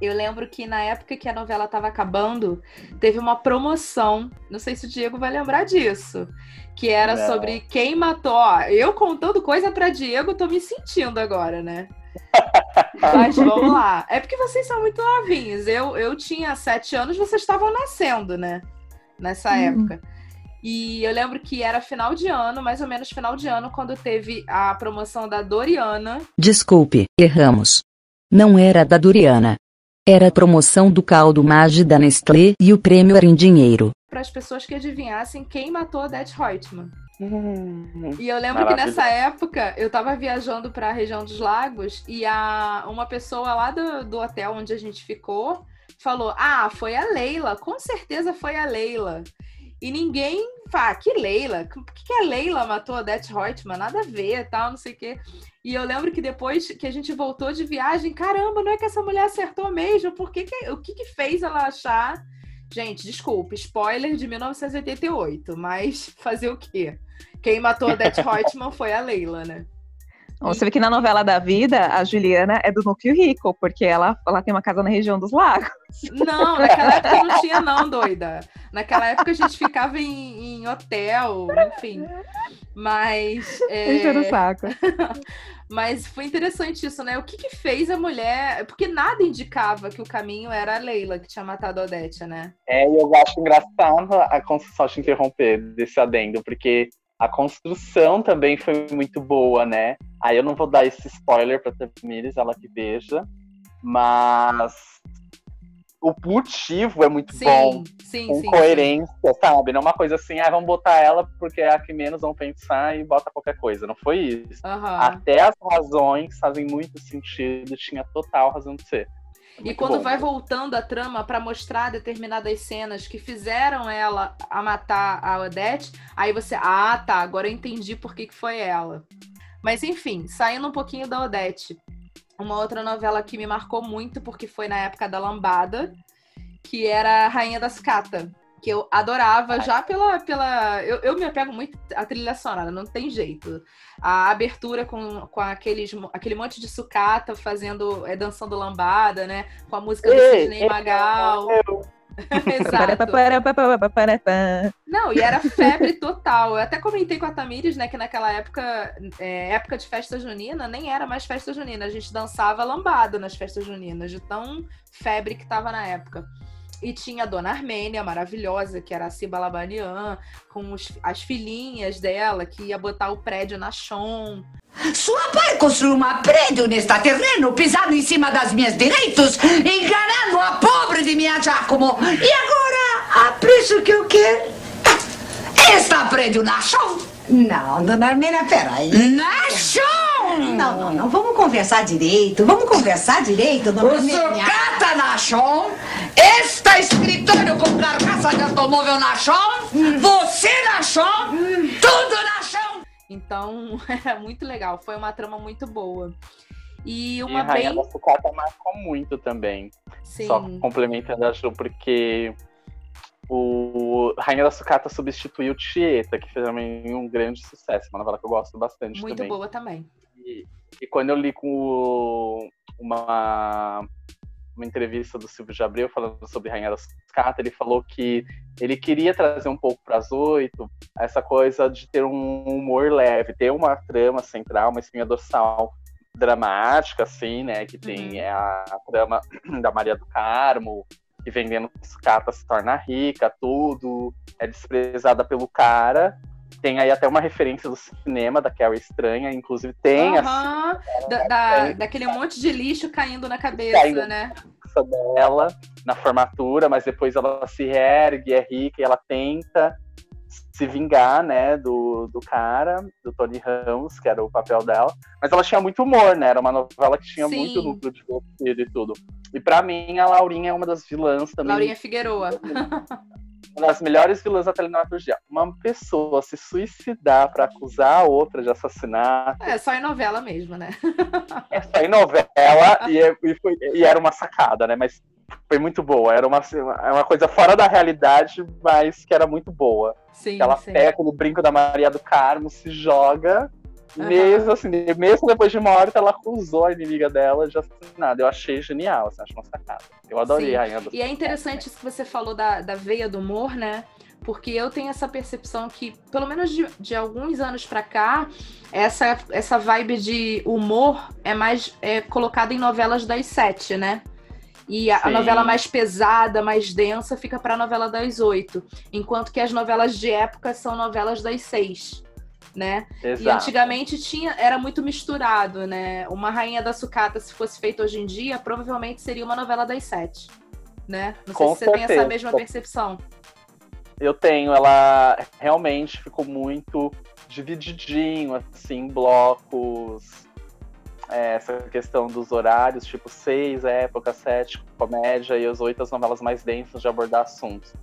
Eu lembro que na época que a novela estava acabando, teve uma promoção. Não sei se o Diego vai lembrar disso. Que era Não. sobre quem matou. Ó, eu contando coisa para Diego, tô me sentindo agora, né? Mas vamos lá. É porque vocês são muito novinhos. Eu, eu tinha sete anos, vocês estavam nascendo, né? Nessa Uhum. época. E eu lembro que era final de ano, mais ou menos final de ano, quando teve a promoção da Doriana. Desculpe, erramos. Não era da Duriana. Era a promoção do caldo Mage da Nestlé e o prêmio era em dinheiro. para as pessoas que adivinhassem quem matou a Odete Reutemann. Hum, E eu lembro que Maravilhoso. nessa época eu tava viajando para a região dos lagos e a, uma pessoa lá do, do hotel onde a gente ficou falou: Ah, foi a Leila, com certeza foi a Leila. E ninguém fala, que Leila? Por que, que a Leila matou a Odette Reutemann? Nada a ver, tal, não sei o quê. E eu lembro que depois que a gente voltou de viagem, caramba, não é que essa mulher acertou mesmo? Por que que- o que, que fez ela achar? Gente, desculpa, spoiler de 1988, mas fazer o quê? Quem matou a Odette Reutemann foi a Leila, né? Você vê que na novela da vida, a Juliana é do núcleo rico, porque ela, ela tem uma casa na região dos lagos. Não, naquela época não tinha, não, doida. Naquela época a gente ficava em, em hotel, enfim. Mas. é, Enchendo o saco. Mas foi interessante isso, né? O que, que fez a mulher. Porque nada indicava que o caminho era a Leila que tinha matado a Odete, né? É, e eu acho engraçado a construção, só te interromper desse adendo, porque a construção também foi muito boa, né? Aí eu não vou dar esse spoiler pra Tamires, ela que veja, mas o motivo é muito Sim, bom, sim, com sim. coerência, sabe? Não é uma coisa assim, ah, vamos botar ela porque é a que menos vão pensar e bota qualquer coisa. Não foi isso. sim. Aham. Até as razões fazem muito sentido, tinha total razão de ser. E quando bom. vai voltando a trama pra mostrar determinadas cenas que fizeram ela a matar a Odette, aí você, ah, tá, agora eu entendi por que, que foi ela. Mas enfim, saindo um pouquinho da Odette, uma outra novela que me marcou muito porque foi na época da Lambada, que era Rainha da Sucata. Que eu adorava já pela. pela eu, eu me apego muito à trilha sonora, não tem jeito. A abertura com, com aqueles, aquele monte de sucata fazendo, é, dançando lambada, né? Com a música do Ei, Sidney ei, Magal. Exato. Parapaparapaparapá. Não, e era febre total. Eu até comentei com a Tamires, né, que naquela época, é, época de festa junina, nem era mais festa junina. A gente dançava lambada nas festas juninas, de tão febre que tava na época. E tinha a Dona Armênia, maravilhosa, que era a Ciba Labanian, com os- as filhinhas dela, que ia botar o prédio na chão. Sua pai construiu um prédio nesta terreno, pisando em cima das minhas direitos, enganando a pobre de minha Giacomo. E agora, a preço que eu quero, está prédio na chão. Não, dona Armênia, peraí. Na chão! Não, não, não. Vamos conversar direito. Vamos conversar direito, dona O sucata na chão, esta escritório com carcaça de automóvel na chão, você na chão, tudo na chão. Então, era muito legal. Foi uma trama muito boa. E E uma a Rainha bem. da Sucata marcou muito também. Sim. Só complementando a Ju, porque o Rainha da Sucata substituiu Tieta, que fez também um grande sucesso, uma novela que eu gosto bastante Muito também. boa também. E, e quando eu li com o- uma, uma entrevista do Silvio de Abreu falando sobre Rainha da Sucata, ele falou que ele queria trazer um pouco para as oito essa coisa de ter um humor leve, ter uma trama central, uma espinha dorsal dramática, assim, né? Que tem Uhum. a, trama da Maria do Carmo, que vendendo sucata se torna rica, tudo, é desprezada pelo cara. Tem aí até uma referência do cinema da Carrie Estranha, inclusive tem a Aham, da, da- daquele monte de lixo caindo na cabeça, Caindo. né? cabeça dela na formatura, mas depois ela se ergue, é rica e ela tenta se vingar, né, do, do cara, do Tony Ramos, que era o papel dela. Mas ela tinha muito humor, né? Era uma novela que tinha Sim. muito núcleo de divertido e tudo. E pra mim, a Laurinha é uma das vilãs também. Laurinha Figueroa. Uma das melhores vilãs da teledramaturgia. Uma pessoa se suicidar pra acusar a outra de assassinato É, só em novela mesmo, né? é só em novela e, é- e foi- e era uma sacada, né? Mas foi muito boa. Era uma, é uma coisa fora da realidade, mas que era muito boa. Sim, ela sim. pega no brinco da Maria do Carmo, se joga. Aham. Mesmo assim, mesmo depois de morta, ela acusou a inimiga dela de assassinato. Eu achei genial, assim, acho uma sacada. Eu adorei Sim. a Rainha do E é interessante isso que você falou da, da veia do humor, né? Porque eu tenho essa percepção que, pelo menos de, de alguns anos pra cá, essa, essa vibe de humor é mais é, colocada em novelas das sete, né? E a, a novela mais pesada, mais densa, fica pra novela das oito. Enquanto que as novelas de época são novelas das seis, né? E Exato. antigamente tinha, era muito misturado, né? Uma Rainha da Sucata, se fosse feita hoje em dia, provavelmente seria uma novela das sete, né? Não sei Com se você tem essa certeza. mesma percepção. eu tenho, ela realmente ficou muito divididinho, assim, em blocos. É, essa questão dos horários, tipo seis época, sete comédia e as oito as novelas mais densas de abordar assuntos.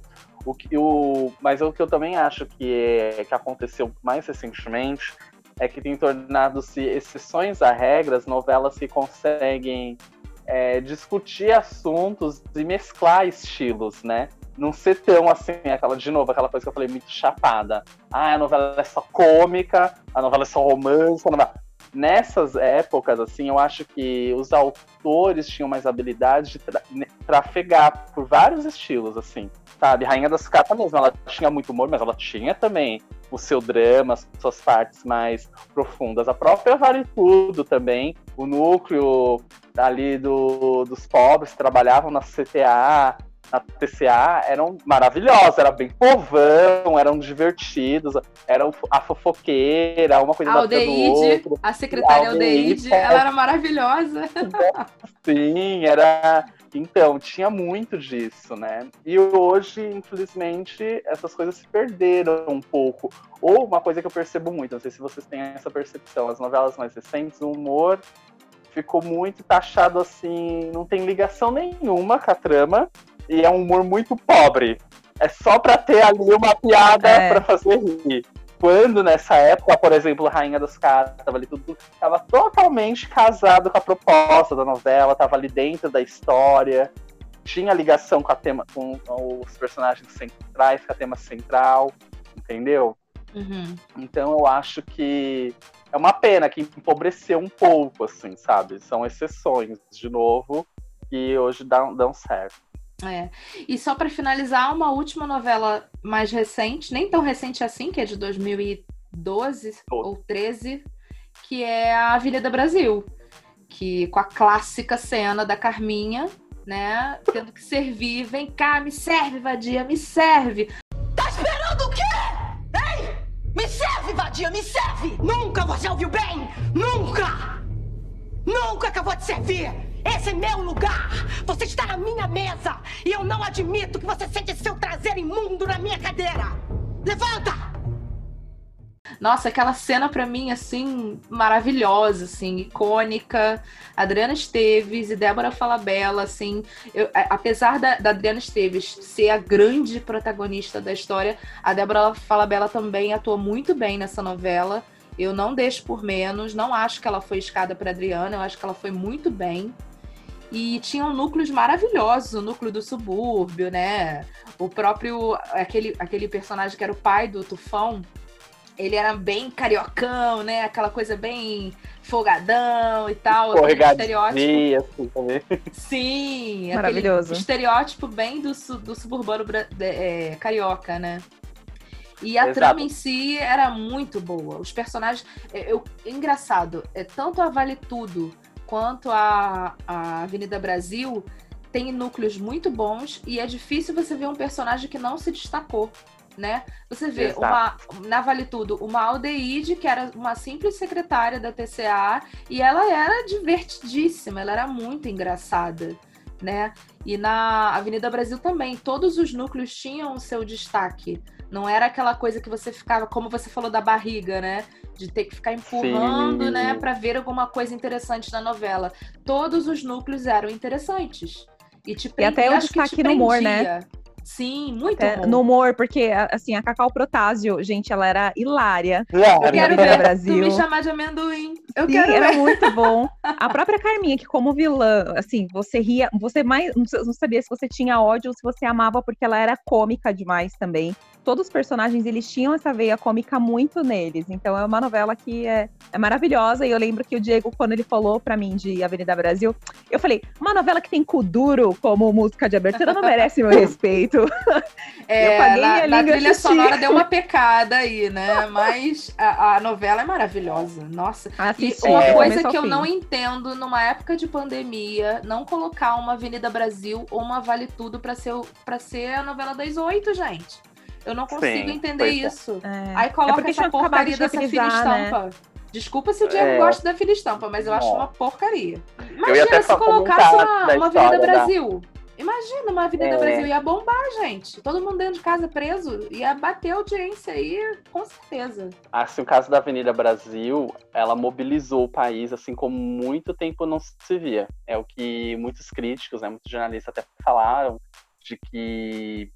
O que, o, mas o que eu também acho que, é, que aconteceu mais recentemente é que tem tornado-se exceções a regras, novelas que conseguem é, discutir assuntos e mesclar estilos, né? Não ser tão assim, aquela, de novo, aquela coisa que eu falei muito chapada. Ah, a novela é só cômica, a novela é só romance, a novela nessas épocas, assim, eu acho que os autores tinham mais habilidade de tra trafegar por vários estilos, assim, sabe? Rainha das Capas mesmo, ela tinha muito humor, mas ela tinha também o seu drama, suas partes mais profundas. A própria Vale Tudo também, o núcleo ali do, dos pobres trabalhavam na CTA, na TCA eram maravilhosas, era bem povão, eram divertidos, eram a fofoqueira, uma coisa a Aldeide, a secretária Aldeide, ela era maravilhosa. Sim, era. Então, tinha muito disso, né? E hoje, infelizmente, essas coisas se perderam um pouco. Ou uma coisa que eu percebo muito, não sei se vocês têm essa percepção, as novelas mais recentes, o humor ficou muito taxado assim, não tem ligação nenhuma com a trama, e é um humor muito pobre. É só pra ter ali uma piada é. pra fazer rir. Quando nessa época, por exemplo, Rainha dos Caras tava ali tudo, tava totalmente casado com a proposta da novela, tava ali dentro da história, tinha ligação com a tema, com os personagens centrais, com a tema central, entendeu? Uhum. Então eu acho que é uma pena que empobreceu um pouco, assim, sabe? São exceções, de novo, que hoje dão, dão certo. É. E só para finalizar, uma última novela mais recente, nem tão recente assim, que é de 2012 oh. ou 13, que é a Avenida Brasil, que com a clássica cena da Carminha, né, tendo que servir, vem cá, me serve, vadia, me serve. Tá esperando o quê? Ei! Me serve, vadia, me serve! Nunca você ouviu bem! Nunca! Nunca que eu vou te servir! Esse é meu lugar. Você está na minha mesa. E eu não admito que você sente seu traseiro imundo na minha cadeira. Levanta! Nossa, aquela cena para mim, assim, maravilhosa, assim, icônica. Adriana Esteves e Débora Falabella, assim, eu, apesar da, da, Adriana Esteves ser a grande protagonista da história, a Débora Falabella também atuou muito bem nessa novela. Eu não deixo por menos, não acho que ela foi escada para Adriana, eu acho que ela foi muito bem. E tinham núcleos maravilhosos, o núcleo do subúrbio, né? O próprio, aquele, aquele personagem que era o pai do Tufão, ele era bem cariocão, né? Aquela coisa bem folgadão e tal. Estereótipo. Assim, também. Sim, maravilhoso. estereótipo bem do, do suburbano é, carioca, né? E a Exato. trama em si era muito boa. Os personagens. É, eu, engraçado, é tanto a Vale Tudo quanto a, a Avenida Brasil tem núcleos muito bons e é difícil você ver um personagem que não se destacou, né? Você vê uma, na Vale Tudo uma Aldeide, que era uma simples secretária da TCA, e ela era divertidíssima, ela era muito engraçada, né? E na Avenida Brasil também, todos os núcleos tinham o seu destaque. Não era aquela coisa que você ficava, como você falou da barriga, né? De ter que ficar empurrando, Sim. né, para ver alguma coisa interessante na novela. Todos os núcleos eram interessantes. E, te e até o destaque no humor, né? Sim, muito é, bom. No humor, porque, assim, a Cacau Protásio, gente, ela era hilária. Eu quero ver Brasil. tu me chamar de amendoim. Eu Sim, quero era ver. muito bom. A própria Carminha, que como vilã, assim, você ria, você mais, não sabia se você tinha ódio ou se você amava, porque ela era cômica demais também todos os personagens eles tinham essa veia cômica muito neles. Então é uma novela que é, é maravilhosa. E eu lembro que o Diego, quando ele falou para mim de Avenida Brasil, eu falei: uma novela que tem Kuduro como música de abertura não merece meu respeito. É, eu paguei na, na trilha sonora deu uma pecada aí, né? Mas a, a novela é maravilhosa. Nossa. Assisti, e uma coisa que eu fim. não entendo numa época de pandemia, não colocar uma Avenida Brasil ou uma Vale Tudo para ser, pra ser a novela das oito, gente. Eu não consigo Sim, entender é. isso. É. Aí coloca é essa porcaria dessa fila né? estampa. Né? Desculpa se o Diego é. gosta da fila estampa, mas eu acho uma porcaria. Imagina se colocasse uma, uma Avenida Brasil. Imagina, uma Avenida É. Brasil ia bombar, gente. Todo mundo dentro de casa preso. Ia bater audiência aí, com certeza. Assim, o caso da Avenida Brasil, ela mobilizou o país, assim como muito tempo não se via. É o que muitos críticos, né, muitos jornalistas até falaram, de que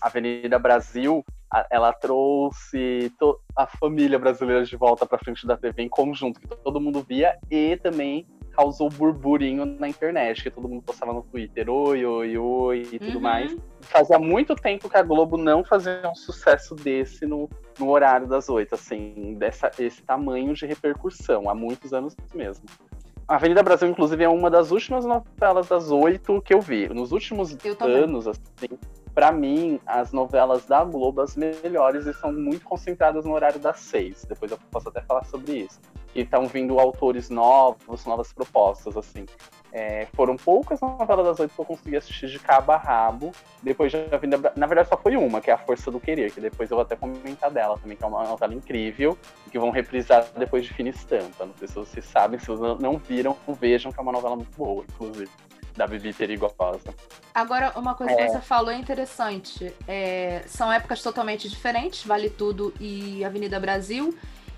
a Avenida Brasil, ela trouxe a família brasileira de volta para frente da TV em conjunto, que todo mundo via, e também causou burburinho na internet, que todo mundo postava no Twitter, oi, oi, oi, e tudo Uhum. mais. Fazia muito tempo que a Globo não fazia um sucesso desse no, no horário das oito, assim, dessa, esse tamanho de repercussão, há muitos anos mesmo. A Avenida Brasil, inclusive, é uma das últimas novelas das oito que eu vi. Nos últimos anos, assim, pra mim, as novelas da Globo, as melhores, e são muito concentradas no horário das seis. Depois eu posso até falar sobre isso. E estão vindo autores novos, novas propostas, assim. É, foram poucas novelas das oito que eu consegui assistir de cabo a rabo. Depois de Avenida Bra- Na verdade, só foi uma, que é A Força do Querer, que depois eu vou até comentar dela também, que é uma novela incrível, que vão reprisar depois de Fina Estampa. Não sei se vocês sabem, se vocês não viram, vejam, que é uma novela muito boa, inclusive, da Bibi Perigosa. Agora, uma coisa que É. você falou é interessante. É, são épocas totalmente diferentes, Vale Tudo e Avenida Brasil.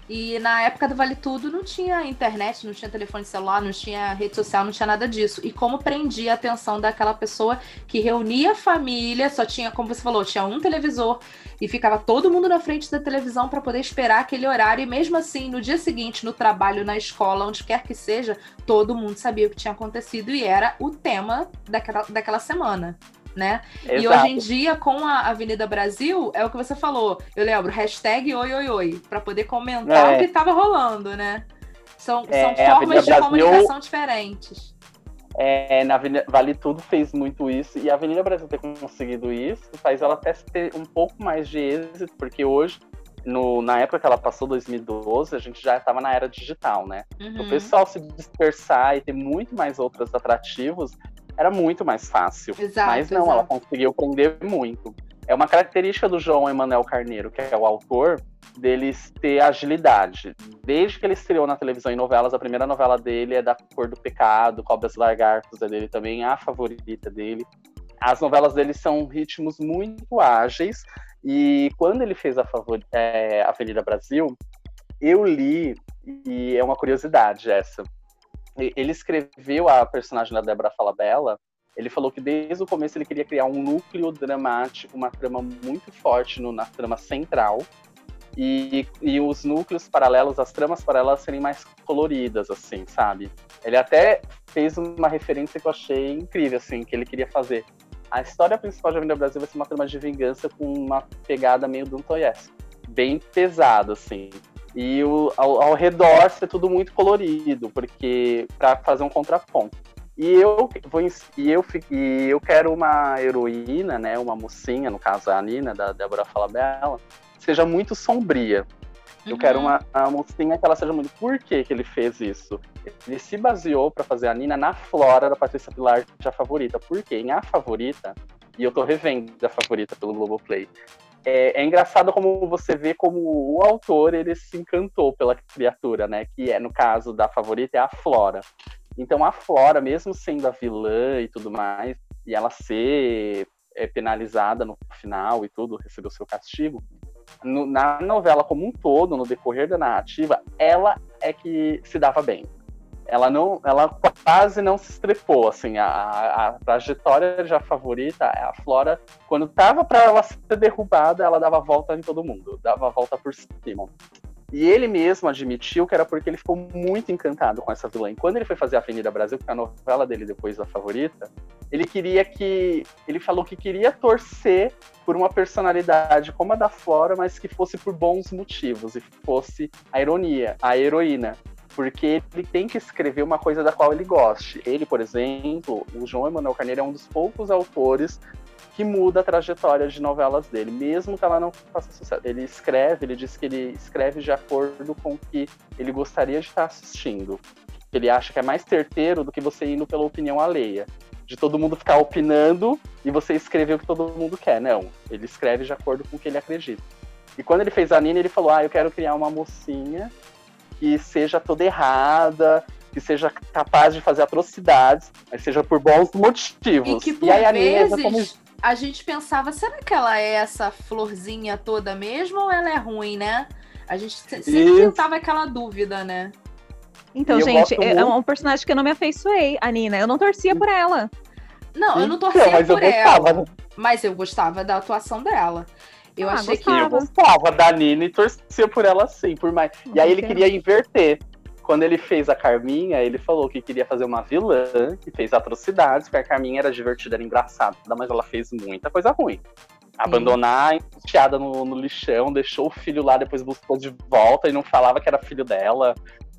E na época do Vale Tudo não tinha internet, não tinha telefone celular, não tinha rede social, não tinha nada disso. E como prendia a atenção daquela pessoa que reunia a família, só tinha, como você falou, tinha um televisor e ficava todo mundo na frente da televisão para poder esperar aquele horário. E mesmo assim, no dia seguinte, no trabalho, na escola, onde quer que seja, todo mundo sabia o que tinha acontecido e era o tema daquela, daquela semana. Né? E Exato. hoje em dia, com a Avenida Brasil, é o que você falou. Eu lembro, hashtag oi, oi, oi, para poder comentar É. o que estava rolando, né? São, É, são formas de Brasil- comunicação diferentes. É, na Avenida Vale Tudo fez muito isso, e a Avenida Brasil ter conseguido isso faz ela até ter um pouco mais de êxito, porque hoje, no, na época que ela passou, 2012, a gente já estava na era digital, né? Uhum. O pessoal se dispersar e ter muito mais outros atrativos era muito mais fácil. Exato, Mas não, exato. ela conseguiu prender muito. É uma característica do João Emanuel Carneiro, que é o autor, deles ter agilidade. Desde que ele estreou na televisão em novelas, a primeira novela dele é da Cor do Pecado, Cobras Lagartos é dele também, a favorita dele. As novelas dele são ritmos muito ágeis, e quando ele fez a favor, é, Avenida Brasil, eu li, e é uma curiosidade essa. Ele escreveu a personagem da Débora Falabella. Ele falou que desde o começo ele queria criar um núcleo dramático, uma trama muito forte no- na trama central. E, e os núcleos paralelos, as tramas paralelas serem mais coloridas, assim, sabe? Ele até fez uma referência que eu achei incrível, assim, que ele queria fazer. A história principal de Avenida Brasil vai ser uma trama de vingança com uma pegada meio Dantoyesco. Bem pesada, assim. E o, ao, ao redor ser tudo muito colorido, porque para fazer um contraponto. E eu vou e eu e eu quero uma heroína, né, uma mocinha, no caso a Nina da Débora Falabella, seja muito sombria. Eu quero uma, uma mocinha que ela seja muito. Por que, que ele fez isso? Ele se baseou para fazer a Nina na Flora da Patrícia Pilar de A Favorita. Por quê? Em A Favorita, e eu tô revendo a Favorita pelo Globoplay, é, é engraçado como você vê como o autor ele se encantou pela criatura, né? Que é, no caso da Favorita, é a Flora. Então a Flora, mesmo sendo a vilã e tudo mais, e ela ser é, penalizada no final e tudo, receber o seu castigo, no- na novela como um todo, no decorrer da narrativa, ela é que se dava bem. Ela não, ela quase não se estrepou, assim, a, a, a trajetória já favorita, a Flora, quando tava para ela ser derrubada, ela dava a volta em todo mundo, dava a volta por cima. E ele mesmo admitiu que era porque ele ficou muito encantado com essa vilã. E quando ele foi fazer a Avenida Brasil, que é a novela dele depois da favorita, ele queria que. Ele falou que queria torcer por uma personalidade como a da Flora, mas que fosse por bons motivos e fosse a ironia, a heroína. Porque ele tem que escrever uma coisa da qual ele goste. Ele, por exemplo, o João Emanuel Carneiro é um dos poucos autores que muda a trajetória de novelas dele, mesmo que ela não faça sucesso. Ele escreve, ele diz que ele escreve de acordo com o que ele gostaria de estar assistindo. Ele acha que é mais certeiro do que você indo pela opinião alheia. De todo mundo ficar opinando e você escrever o que todo mundo quer. Não. Ele escreve de acordo com o que ele acredita. E quando ele fez a Nina, ele falou: Ah, eu quero criar uma mocinha que seja toda errada, que seja capaz de fazer atrocidades, mas seja por bons motivos. E que por aí a Nina vezes como a gente pensava, será que ela é essa florzinha toda mesmo ou ela é ruim, né? A gente se- sempre Isso. tava aquela dúvida, né? Então, E gente, gosto é muito- um personagem que eu não me afeiçoei, a Nina. Eu não torcia por ela. Não, eu não Então, torcia mas eu por ela, gostava. mas eu gostava da atuação dela. Eu Ah, achei gostava. Eu gostava da Nina e torcia por ela sim, por mais. E aí ele queria inverter. Quando ele fez a Carminha, ele falou que queria fazer uma vilã que fez atrocidades, porque a Carminha era divertida, era engraçada, mas ela fez muita coisa ruim. Abandonar, enfiada no, no lixão, deixou o filho lá, depois buscou de volta e não falava que era filho dela.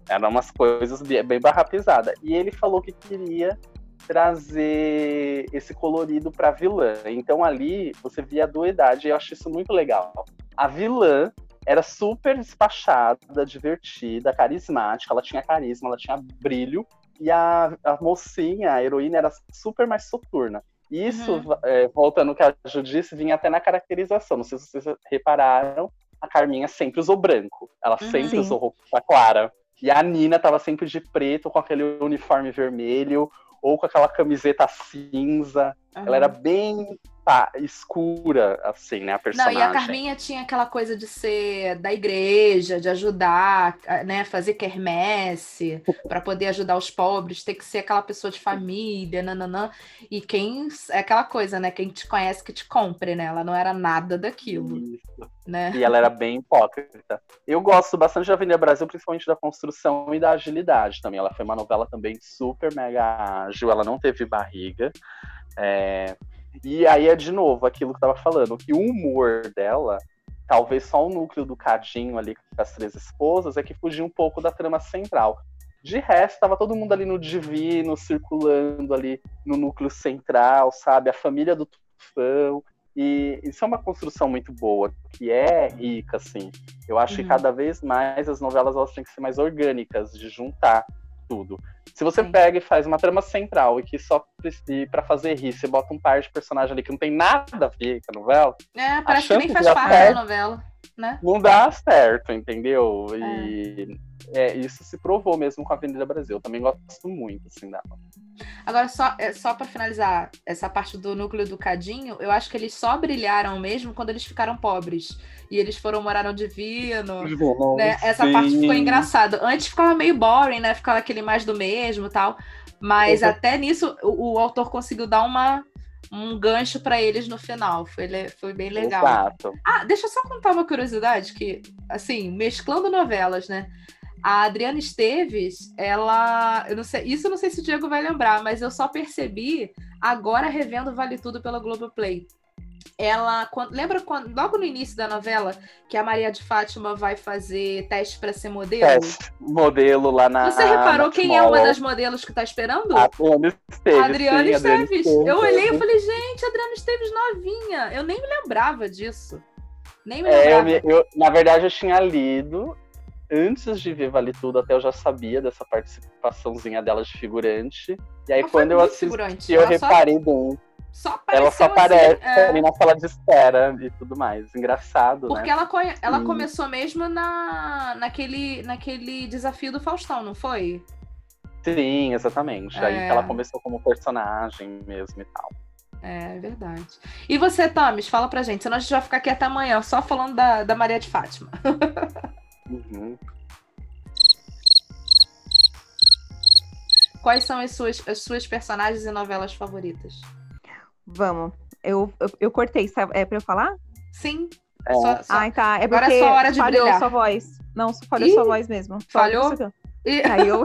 Eram umas coisas bem, bem barra pesada. E ele falou que queria trazer esse colorido pra vilã. Então ali você via a dualidade e eu acho isso muito legal. A vilã era super despachada, divertida, carismática, ela tinha carisma, ela tinha brilho. E a, a mocinha, a heroína, era super mais soturna. Isso, é, voltando ao que a Ju disse, vinha até na caracterização. Não sei se vocês repararam, a Carminha sempre usou branco. Ela Uhum. sempre Sim. usou roupa clara. E a Nina tava sempre de preto, com aquele uniforme vermelho, ou com aquela camiseta cinza. Ela era bem tá, escura, assim, né, a Não, personagem. e a Carminha tinha aquela coisa de ser da igreja, de ajudar, né, fazer quermesse para poder ajudar os pobres, ter que ser aquela pessoa de família, nananã. E quem é aquela coisa, né, quem te conhece que te compre, né? Ela não era nada daquilo, Isso. né? E ela era bem hipócrita. Eu gosto bastante de Avenida Brasil, principalmente da construção e da agilidade também. Ela foi uma novela também super mega ágil, ela não teve barriga. É, E aí é de novo aquilo que eu tava falando, que o humor dela, talvez só o núcleo do Cadinho ali com as três esposas, é que fugia um pouco da trama central. De resto, tava todo mundo ali no divino, circulando ali no núcleo central, sabe? A família do Tufão. E isso é uma construção muito boa, que é rica, assim. Eu acho Uhum. que cada vez mais as novelas elas têm que ser mais orgânicas, de juntar tudo. Se você Sim. pega e faz uma trama central e que só para fazer rir, você bota um par de personagem ali que não tem nada a ver com a novela, É, parece que nem faz parte certo. da novela, né? não dá certo, entendeu? E é, isso se provou mesmo com a Avenida Brasil. Eu também gosto muito, assim, dela. Agora, só, é, só para finalizar essa parte do núcleo do Cadinho, eu acho que eles só brilharam mesmo quando eles ficaram pobres. E eles foram morar no Divino. né? Essa parte ficou engraçada. Antes ficava meio boring, né? Ficava aquele mais do mesmo e tal. Mas Uhum. até nisso, o, o autor conseguiu dar uma, um gancho para eles no final. Foi, foi bem legal. Exato. Ah, deixa eu só contar uma curiosidade, que, assim, mesclando novelas, né? A Adriana Esteves, ela. Eu não sei, isso eu não sei se o Diego vai lembrar, mas eu só percebi agora revendo Vale Tudo pela Globoplay. Ela. Quando, lembra quando, logo no início da novela, que a Maria de Fátima vai fazer teste para ser modelo? Teste, modelo lá na. Você reparou na quem é uma das modelos que tá esperando? A Adriana Esteves. Adriana sim, Adriana Esteves. Esteves. Eu olhei e falei, gente, Adriana Esteves novinha. Eu nem me lembrava disso. Nem me É, eu, lembrava. eu- na verdade, eu tinha lido. Antes de ver Vale Tudo, até eu já sabia dessa participaçãozinha dela de figurante. E aí, Ela quando eu assisti, eu Ela só- reparei bem. Só Ela só assim, aparece é. ali na sala de espera e tudo mais. Engraçado, Porque né? ela, conhe- ela Sim. começou mesmo na, naquele, naquele desafio do Faustão, não foi? Sim, exatamente. Aí É. que ela começou como personagem mesmo e tal. É verdade. E você, Tamis, fala pra gente, senão a gente vai ficar aqui até amanhã, só falando da, da Maria de Fátima. Uhum. Quais são as suas, as suas personagens e novelas favoritas? Vamos. Eu, eu, eu cortei, sabe? É pra eu falar? Sim. É. Só- só- Ai, tá. É Agora é só hora de falhou brilhar. sua voz. Não, falhou Ih, sua voz mesmo. Falhou? E- Caiu.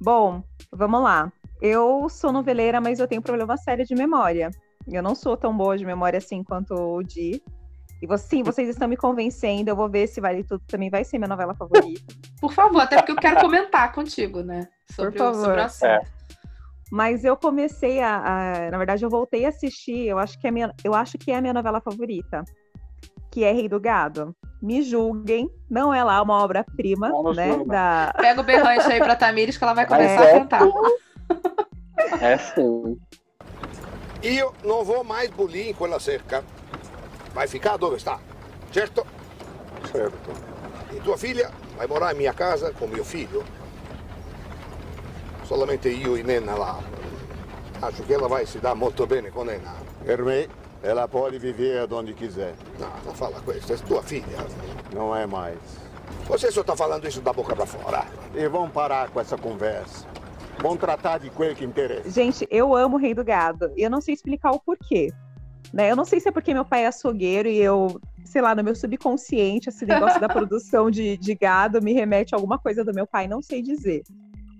Bom, vamos lá. Eu sou noveleira, mas eu tenho problema sério de memória. Eu não sou tão boa de memória assim quanto o Di. E vo- sim, vocês estão me convencendo. Eu vou ver se Vale Tudo também vai ser minha novela favorita. Por favor, até porque eu quero comentar contigo, né? Sobre, Por o, sobre favor. o assunto. É. Mas eu comecei a, a- na verdade, eu voltei a assistir. Eu acho que é a minha, eu acho que é a minha novela favorita, que é Rei do Gado. Me julguem, não é lá uma obra-prima, Não né? julga. Da... Pega o berrante aí pra Tamires que ela vai começar é a cantar. É sim. Io non vou mais bulir in quella cerca. Vai ficar dove sta, certo? Certo. E tua filha vai morar em minha casa com meu filho. Solamente io e Nena lá. Acho que ela vai se dar muito bem com Nena. Per me, ela pode viver onde quiser. Não, não fala questo, é tua filha. Não é mais. Você só está falando isso da boca para fora. E vão parar com essa conversa. Vão tratar de coisa que interessa. Gente, eu amo o Rei do Gado. E eu não sei explicar o porquê. Né? Eu não sei se é porque meu pai é açougueiro e eu, sei lá, no meu subconsciente, esse negócio da produção de, de gado me remete a alguma coisa do meu pai, não sei dizer.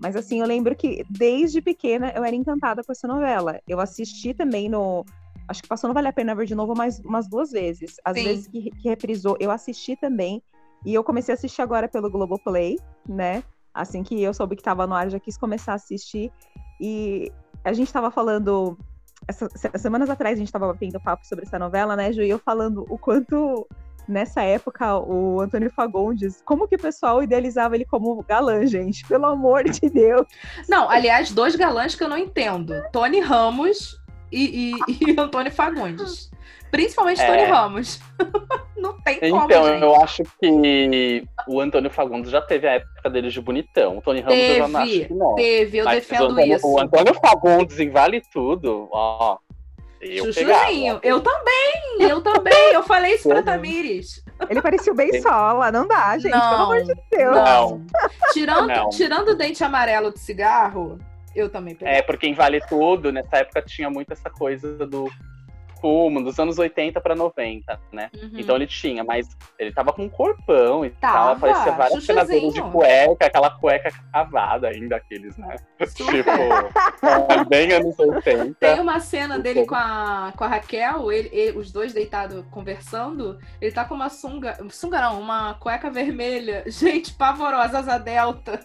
Mas assim, eu lembro que desde pequena eu era encantada com essa novela. Eu assisti também no. Acho que passou Não Vale a Pena Ver de novo mais umas duas vezes. Às Sim. vezes que, que reprisou, eu assisti também. E eu comecei a assistir agora pelo Globoplay, né? Assim que eu soube que estava no ar, já quis começar a assistir. E a gente estava falando. Essa, se- semanas atrás a gente estava tendo papo sobre essa novela, né, Ju? E eu falando o quanto nessa época o Antônio Fagundes, como que o pessoal idealizava ele como galã, gente? Pelo amor de Deus. Não, aliás, dois galãs que eu não entendo: Tony Ramos e, e, e Antônio Fagundes. Principalmente É. Tony Ramos. não tem como, Então, gente. eu acho que o Antônio Fagundes já teve a época dele de bonitão. O Tony Ramos eu já não acho Teve, que não. teve, eu Mas defendo o Antônio, isso. O Antônio Fagundes em Vale Tudo, ó. Eu Chuchuzinho, pegava. eu também, eu também. Eu falei isso pra. Tamires. Ele parecia o bem sola, não dá, gente, pelo Não, amor de Deus. Não. Tirando, Não. tirando o dente amarelo de cigarro, eu também peguei. É, porque em Vale Tudo, nessa época, tinha muito essa coisa do fumo, dos anos 80 para 90, né? Uhum. Então ele tinha, mas ele tava com um corpão e Tava, tal. Aparecia várias cenas de cueca, aquela cueca cavada ainda, aqueles, né? tipo, é, bem anos 80. Tem uma cena dele com a, com a Raquel, ele, ele- os dois deitados conversando. Ele tá com uma sunga. Sunga não, uma cueca vermelha. Gente, pavorosa, asa delta.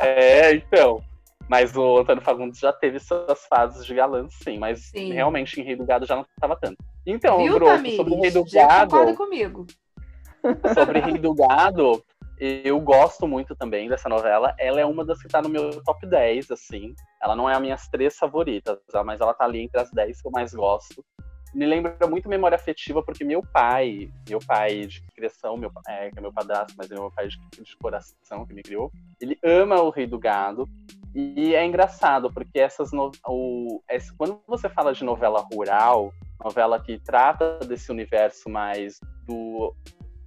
É, então. Mas o Antônio Fagundes já teve suas fases de galã, sim. Mas Sim. realmente em Rei do Gado já não tava tanto. Então, Viu, Grosso, Tamires? sobre Rei do Já Gado. concorda comigo. sobre Rei do Gado, eu gosto muito também dessa novela. Ela é uma das que tá no meu top 10, assim. Ela não é a minhas três favoritas, tá? mas ela tá ali entre as 10 que eu mais gosto. Me lembra muito memória afetiva, porque meu pai, meu pai de criação, meu, é, que é meu padrasto, mas é meu pai de, de coração que me criou, ele ama o Rei do Gado. E é engraçado, porque essas no, o, quando você fala de novela rural, novela que trata desse universo mais do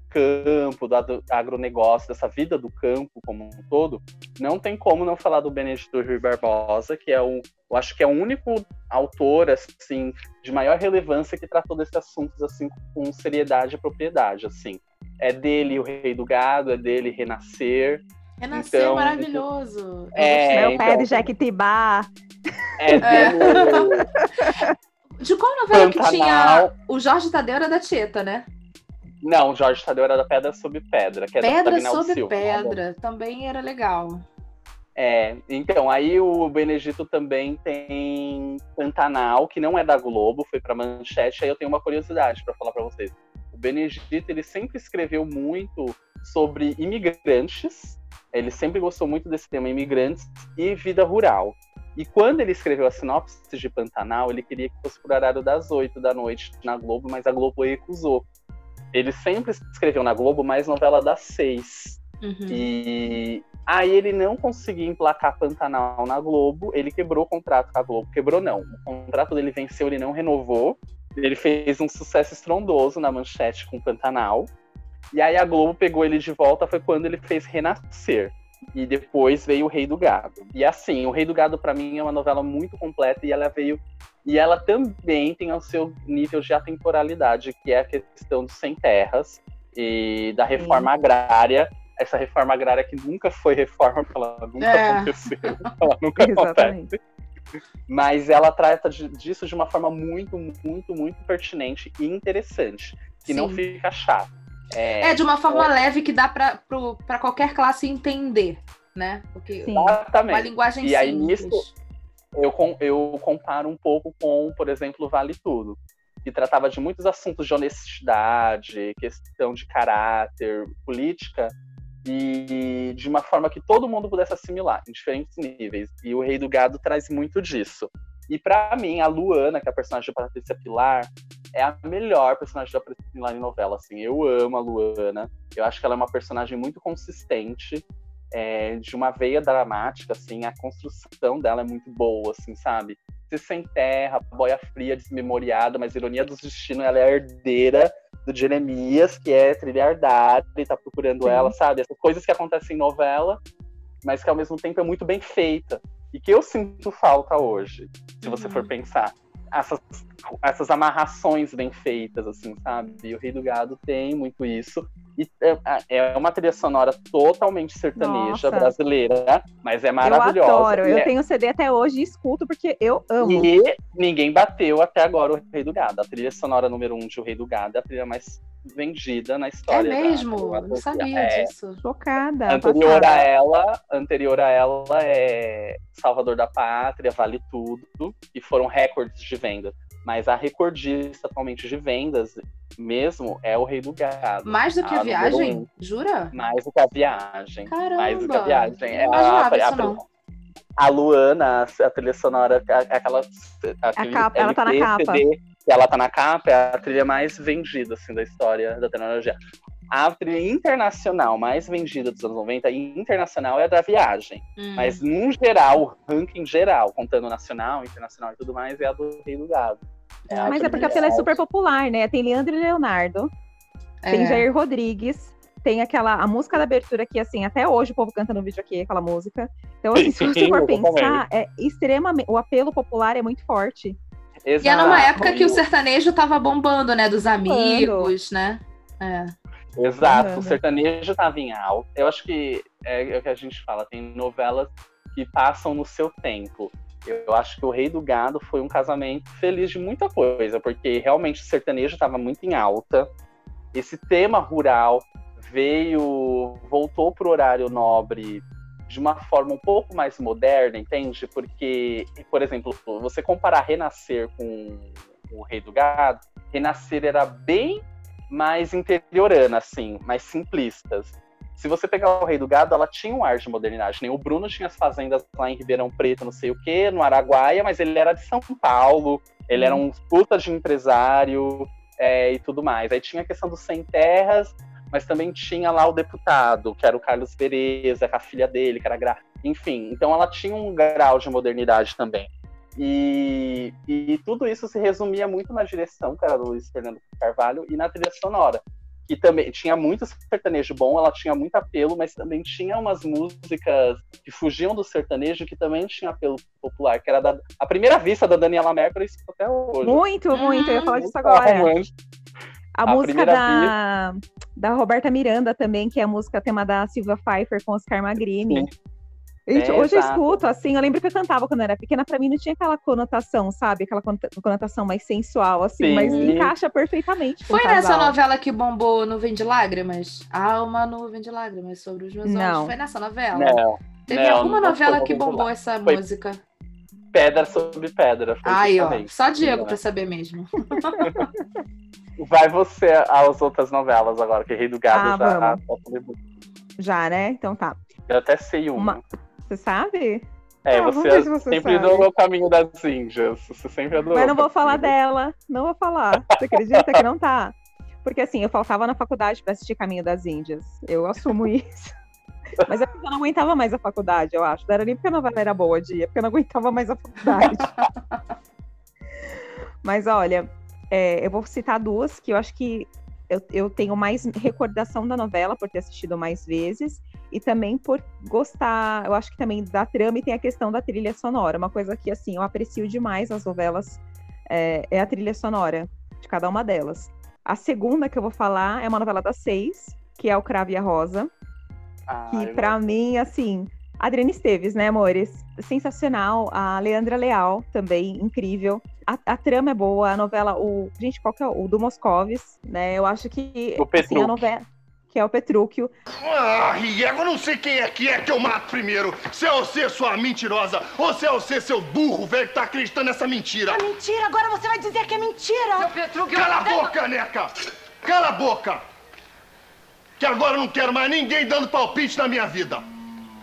campo, do agro- agronegócio, dessa vida do campo como um todo, não tem como não falar do Benedito Rui Barbosa, que é o, eu acho que é o único autor assim de maior relevância que tratou desses assuntos assim com seriedade e propriedade, assim. É dele o Rei do Gado, é dele Renascer. Renasceu Então, maravilhoso. É, Meu pé então, de Jequitibá. é dele De qual novela que Pantanal. tinha. O Jorge Tadeu era da Tieta, né? Não, Jorge Tadeu era da Pedra sobre Pedra, que é da Pedra sobre Silva, né? Pedra. Também era legal. É, então, aí o Benedito também tem Pantanal, que não é da Globo, foi pra Manchete. Aí eu tenho uma curiosidade pra falar pra vocês. O Benedito, ele sempre escreveu muito sobre imigrantes. Ele sempre gostou muito desse tema, imigrantes e vida rural. E quando ele escreveu a sinopse de Pantanal, ele queria que fosse pro horário das 8 da noite na Globo, mas a Globo recusou. Ele sempre escreveu na Globo mais novela das seis. Uhum. E aí ele não conseguia emplacar Pantanal na Globo, ele quebrou o contrato com a Globo. Quebrou não, o contrato dele venceu, ele não renovou. Ele fez um sucesso estrondoso na manchete com Pantanal. E aí a Globo pegou ele de volta, foi quando ele fez Renascer. E depois veio o Rei do Gado. E assim, o Rei do Gado para mim é uma novela muito completa e ela veio e ela também tem o seu nível de atemporalidade, que é a questão dos sem terras e da reforma agrária. Essa reforma agrária que nunca foi reforma, porque ela nunca É. aconteceu, ela nunca Exatamente. acontece. Mas ela trata disso de uma forma muito, muito, muito pertinente e interessante, que não Sim. fica chato. É, de uma forma leve que dá pra qualquer classe entender, né? Porque Exatamente. uma linguagem e aí simples. nisso eu, com- eu comparo um pouco com, por exemplo, o Vale Tudo, que tratava de muitos assuntos de honestidade, questão de caráter, política, e de uma forma que todo mundo pudesse assimilar, em diferentes níveis. E o Rei do Gado traz muito disso. E pra mim, a Luana, que é a personagem da Patrícia Pilar, é a melhor personagem da Patrícia Pilar em novela. Assim, eu amo a Luana. Eu acho que ela é uma personagem muito consistente, é, de uma veia dramática, assim. A construção dela é muito boa, assim, sabe? Se sem terra, boia fria, desmemoriada, mas ironia do destino, ela é a herdeira do Jeremias, que é trilhardária e tá procurando Sim. ela, sabe? Essas coisas que acontecem em novela, mas que ao mesmo tempo é muito bem feita. E que eu sinto falta hoje, se você for pensar. Essas, essas amarrações bem feitas, assim, sabe? E o Rei do Gado tem muito isso. E é, é uma trilha sonora totalmente sertaneja, Nossa. brasileira, mas é Eu maravilhosa. adoro. E Eu é- tenho CD até hoje e escuto porque eu amo. e ninguém bateu até agora o Rei do Gado. A trilha sonora número um de O Rei do Gado é a trilha mais vendida na É história. da- mesmo? da- Eu não sabia é. disso. Chocada. Anterior a passada. ela, anterior a ela é Salvador da Pátria, Vale Tudo, e foram recordes de venda. Mas a recordista atualmente de vendas mesmo é o Rei do Gado. Mais do que a viagem? um. Jura? Mais do que a viagem. Caramba! Mais do que a viagem. É a, a- a Luana, a trilha sonora, a- aquela. aquele capa, ela tá na LP, capa. CD, que ela tá na capa, é a trilha mais vendida assim, da história da tecnologia. A trilha internacional mais vendida dos anos 90 e internacional é a da viagem. Hum. Mas, no geral, o ranking geral, contando nacional, internacional e tudo mais, é a do Rei do Gado. a Mas é porque a trilha- é super popular, né? Tem Leandro e Leonardo, tem É. Jair Rodrigues, tem aquela a música da abertura que assim, até hoje o povo canta no vídeo aqui, aquela música. Então, assim, se você for pensar, é extremamente o apelo popular é muito forte. E é numa Exato. época que o sertanejo tava bombando, né? Dos amigos, né? É. Exato, Uhum. o sertanejo tava em alta. Eu acho que é, é o que a gente fala, tem novelas que passam no seu tempo. Eu acho que o Rei do Gado foi um casamento feliz de muita coisa, porque realmente o sertanejo estava muito em alta. Esse tema rural veio, voltou pro horário nobre de uma forma um pouco mais moderna, entende? Porque, por exemplo, você comparar Renascer com o Rei do Gado, Renascer era bem mais interiorana, assim, mais simplistas. Se você pegar o Rei do Gado, ela tinha um ar de modernidade. Nem o Bruno tinha as fazendas lá em Ribeirão Preto, não sei o quê, no Araguaia, mas ele era de São Paulo, ele era um puta de empresário é, e tudo mais. Aí tinha a questão dos sem terras, mas também tinha lá o deputado, que era o Carlos Bereza, com a filha dele, que era gra... Enfim, então ela tinha um grau de modernidade também. E, e tudo isso se resumia muito na direção, que era do Luiz Fernando Carvalho, e na trilha sonora. Que também tinha muito sertanejo bom, ela tinha muito apelo, mas também tinha umas músicas que fugiam do sertanejo, que também tinha apelo popular, que era da, a primeira vista da Daniela Mercury, até hoje. Muito, muito, eu ia falar disso Muito agora. romântico. A, A música da, da Roberta Miranda também, que é a música tema da Silvia Pfeiffer com Oscar Magrini. Gente, É, hoje eu exato. escuto, assim, eu lembro que eu cantava quando eu era pequena, pra mim não tinha aquela conotação, sabe? Aquela conota- conotação mais sensual, assim, Sim. mas encaixa perfeitamente Foi nessa novela que bombou Nuvem de Lágrimas? Há uma nuvem de lágrimas sobre os meus Não. olhos. Foi nessa novela? Não. Teve não, alguma não novela que bombou Lágrimas. essa Foi música? Pedra sobre pedra. Foi Aí, ó. Só Diego Né? pra saber mesmo. Vai você às outras novelas agora, que Rei do Gado Ah, já. vamos. muito. Já, né? Então tá. Eu até sei uma. Uma- Você sabe? É, vamos você, se você sempre sabe. o caminho das Índias. Você sempre adorou. Mas não vou falar dela, não vou falar. Você acredita que não tá? Porque assim, eu faltava na faculdade pra assistir Caminho das Índias. Eu assumo isso. Mas é porque eu não aguentava mais a faculdade, eu acho. Não era nem porque a novela era boa, dia, é porque eu não aguentava mais a faculdade. Mas olha, é, eu vou citar duas que eu acho que eu, eu tenho mais recordação da novela por ter assistido mais vezes e também por gostar, eu acho que também da trama e tem a questão da trilha sonora. Uma coisa que, assim, eu aprecio demais as novelas é, é a trilha sonora de cada uma delas. A segunda que eu vou falar é uma novela das seis, que é o Cravo e a Rosa, Ah, que pra mim, assim, Adriana Esteves, né, amores? Sensacional. A Leandra Leal, também, incrível. A, a trama é boa, a novela, o. Gente, qual que é o, o do Moscovis, né? Eu acho que. O assim, a novela. Que é o Petrúquio. Ah, Riego, eu não sei quem é que é que eu mato primeiro. Se é você, sua mentirosa, ou se é você, seu burro, velho, que tá acreditando nessa mentira. É mentira, agora você vai dizer que é mentira. Seu Petrúquio, Cala a boca, Neca! Cala a boca! Que agora eu não quero mais ninguém dando palpite na minha vida.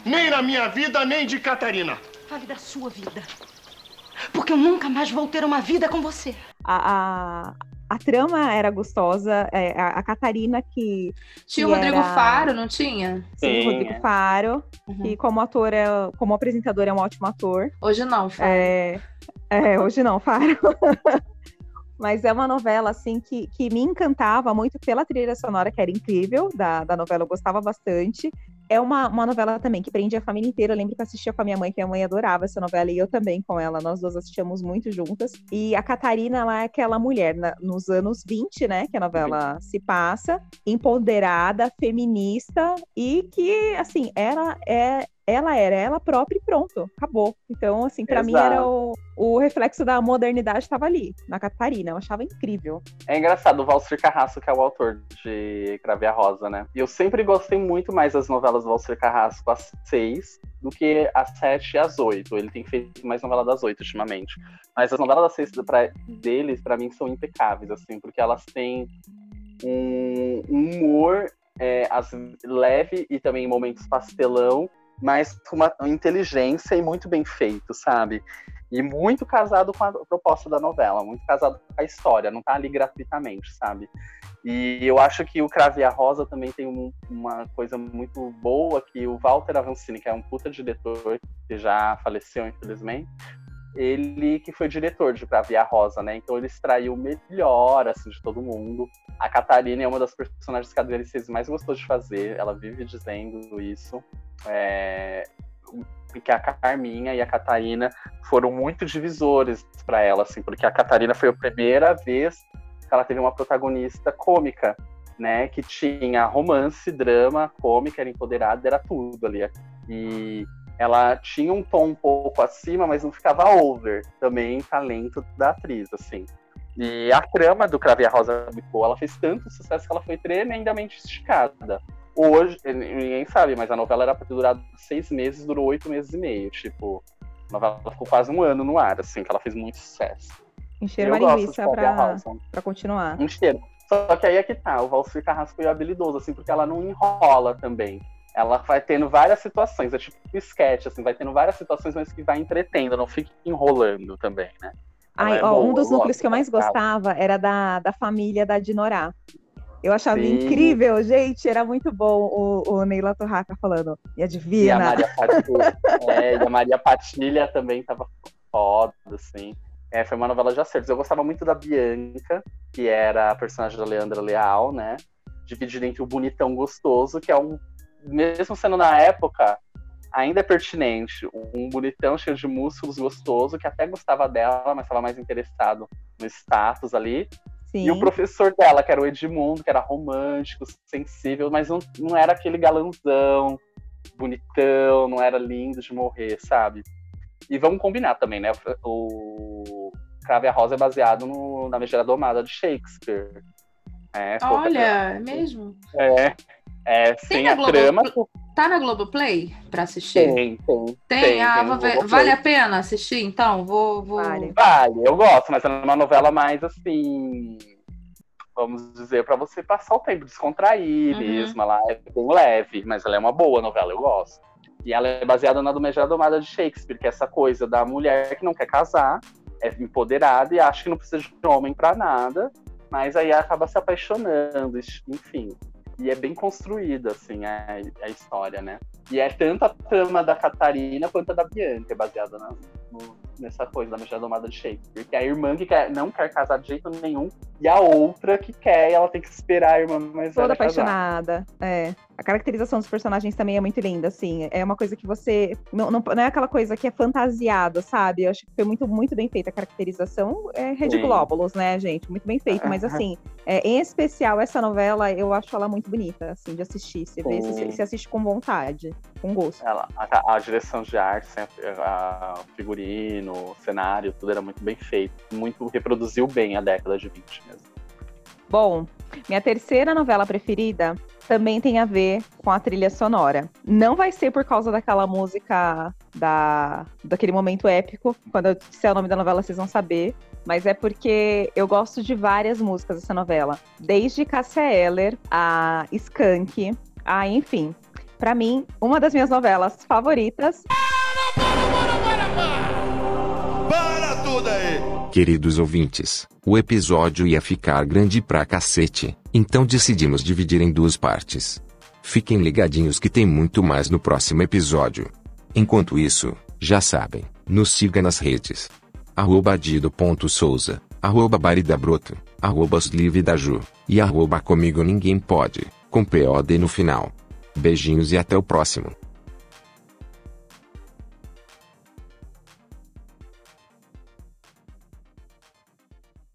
Nem na minha vida, nem de Catarina. Fale da sua vida. Porque eu nunca mais vou ter uma vida com você. A, a, a trama era gostosa. é, a, a Catarina que. Tinha que o Rodrigo era- Faro, não tinha? Sim, o Sim, Rodrigo é. Faro, Uhum. que como ator, é, como apresentador, é um ótimo ator. Hoje não, Faro. É, é, hoje não, Faro. Mas é uma novela, assim, que, que me encantava muito pela trilha sonora, que era incrível, da, da novela, eu gostava bastante. É uma, uma novela também que prende a família inteira. Eu lembro que eu assistia com a minha mãe, que a mãe adorava essa novela, e eu também com ela. Nós duas assistíamos muito juntas. E a Catarina, ela é aquela mulher, na- nos anos 20, né, que a novela se passa, empoderada, feminista, e que, assim, ela é ela era ela própria e pronto, acabou. Então, assim, pra mim era o, o reflexo da modernidade estava ali, na Catarina. Eu achava incrível. É engraçado, o Valsir Carrasco, que é o autor de Crave a Rosa, né? E eu sempre gostei muito mais das novelas do Valsir Carrasco às seis do que às sete e às oito. Ele tem feito mais novela das oito ultimamente. Mas as novelas das seis pra, deles, pra mim, são impecáveis, assim, porque elas têm um humor é, as- leve e também em momentos pastelão, mas com uma inteligência e muito bem feito, sabe? E muito casado com a proposta da novela, muito casado com a história, não tá ali gratuitamente, sabe? E eu acho que o Crave a Rosa também tem um- uma coisa muito boa, que o Walter Avancini, que é um puta diretor, que já faleceu, infelizmente, ele que foi diretor de Crave e a Rosa, né? Então ele extraiu o melhor, assim, de todo mundo. A Catarina é uma das personagens que a DLCs mais gostou de fazer, ela vive dizendo isso. É, que a Carminha e a Catarina foram muito divisores para ela, assim, porque a Catarina foi a primeira vez que ela teve uma protagonista cômica, né? Que tinha romance, drama, cômica, era empoderada, era tudo ali. E ela tinha um tom um pouco acima, mas não ficava over. Também talento da atriz, assim. E a trama do Crave a Rosa é boa. Ela fez tanto sucesso que ela foi tremendamente esticada. Hoje, ninguém sabe, mas a novela era pra ter durado seis meses, durou oito meses e meio. Tipo, a novela ficou quase um ano no ar, assim, que ela fez muito sucesso. Encheram Eu a linguiça pra, pra continuar. Só que aí é que tá, o Valsir Carrasco foi habilidoso, assim, porque ela não enrola também. Ela vai tendo várias situações, é tipo um sketch, assim, vai tendo várias situações, mas que vai entretendo, não fica enrolando também, né? Ai, é ó, boa, um dos núcleos que eu mais gostava era da, da família da Dinorá. Eu achava Sim. incrível, gente. Era muito bom o, o Neila Torraca falando. E a E a Divina. Maria Patilha, é, e a Maria Patilha também tava foda, assim. É, foi uma novela de acertos. Eu gostava muito da Bianca, que era a personagem da Leandra Leal, né? Dividida entre o bonitão gostoso, que é um. Mesmo sendo na época, ainda é pertinente. Um bonitão cheio de músculos gostoso, que até gostava dela, mas estava mais interessado no status ali. Sim. E o professor dela, que era o Edmundo, que era romântico, sensível, mas não, não era aquele galãozão, bonitão, não era lindo de morrer, sabe? E vamos combinar também, né? O Crave a Rosa é baseado no, na Megera Domada de Shakespeare. É, Olha, é mesmo? É, é Tem na a Globo- trama. Tá na Globoplay pra assistir? Tem, tem. Tem? ah, no vou ver. Vale a pena assistir, então? Vou. vou... Vale. Vale, eu gosto, mas é uma novela mais assim. Vamos dizer, pra você passar o tempo, descontrair Uhum. mesmo. Ela é bem leve, mas ela é uma boa novela, eu gosto. E ela é baseada na do Megera Domada de Shakespeare, que é essa coisa da mulher que não quer casar, é empoderada e acha que não precisa de homem pra nada, mas aí acaba se apaixonando, enfim. E é bem construída, assim, a, a história, né? E é tanto a trama da Catarina quanto a da Bianca, é baseada no- nessa coisa da Megera Domada de Shakespeare. Que é a irmã que quer- não quer casar de jeito nenhum, e a outra que quer, e ela tem que esperar a irmã mais Toda velha casar. apaixonada. É. A caracterização dos personagens também é muito linda, assim. É uma coisa que você. Não, não, não é aquela coisa que é fantasiada, sabe? Eu acho que foi muito, muito bem feita a caracterização. É Rede Sim. Glóbulos, né, gente? Muito bem feito. Mas, assim, é, em especial, essa novela, eu acho ela muito bonita, assim, de assistir. Você vê, você, você assiste com vontade, com gosto. Ela, a, a direção de arte, a, o figurino, o cenário, tudo era muito bem feito. Muito reproduziu bem a década de 20 mesmo. Bom, minha terceira novela preferida também tem a ver com a trilha sonora. Não vai ser por causa daquela música da, daquele momento épico. Quando eu disser o nome da novela, vocês vão saber. Mas é porque eu gosto de várias músicas dessa novela. Desde Cássia Eller, a Skank, a enfim. Pra mim, uma das minhas novelas favoritas. Queridos ouvintes, o episódio ia ficar grande pra cacete, então decidimos dividir em duas partes. Fiquem ligadinhos que tem muito mais no próximo episódio. Enquanto isso, já sabem, nos siga nas redes. Arroba dido.souza, arroba baridabroto, arroba Ju, e arroba comigo ninguém pode, com POD no final. Beijinhos e até o próximo.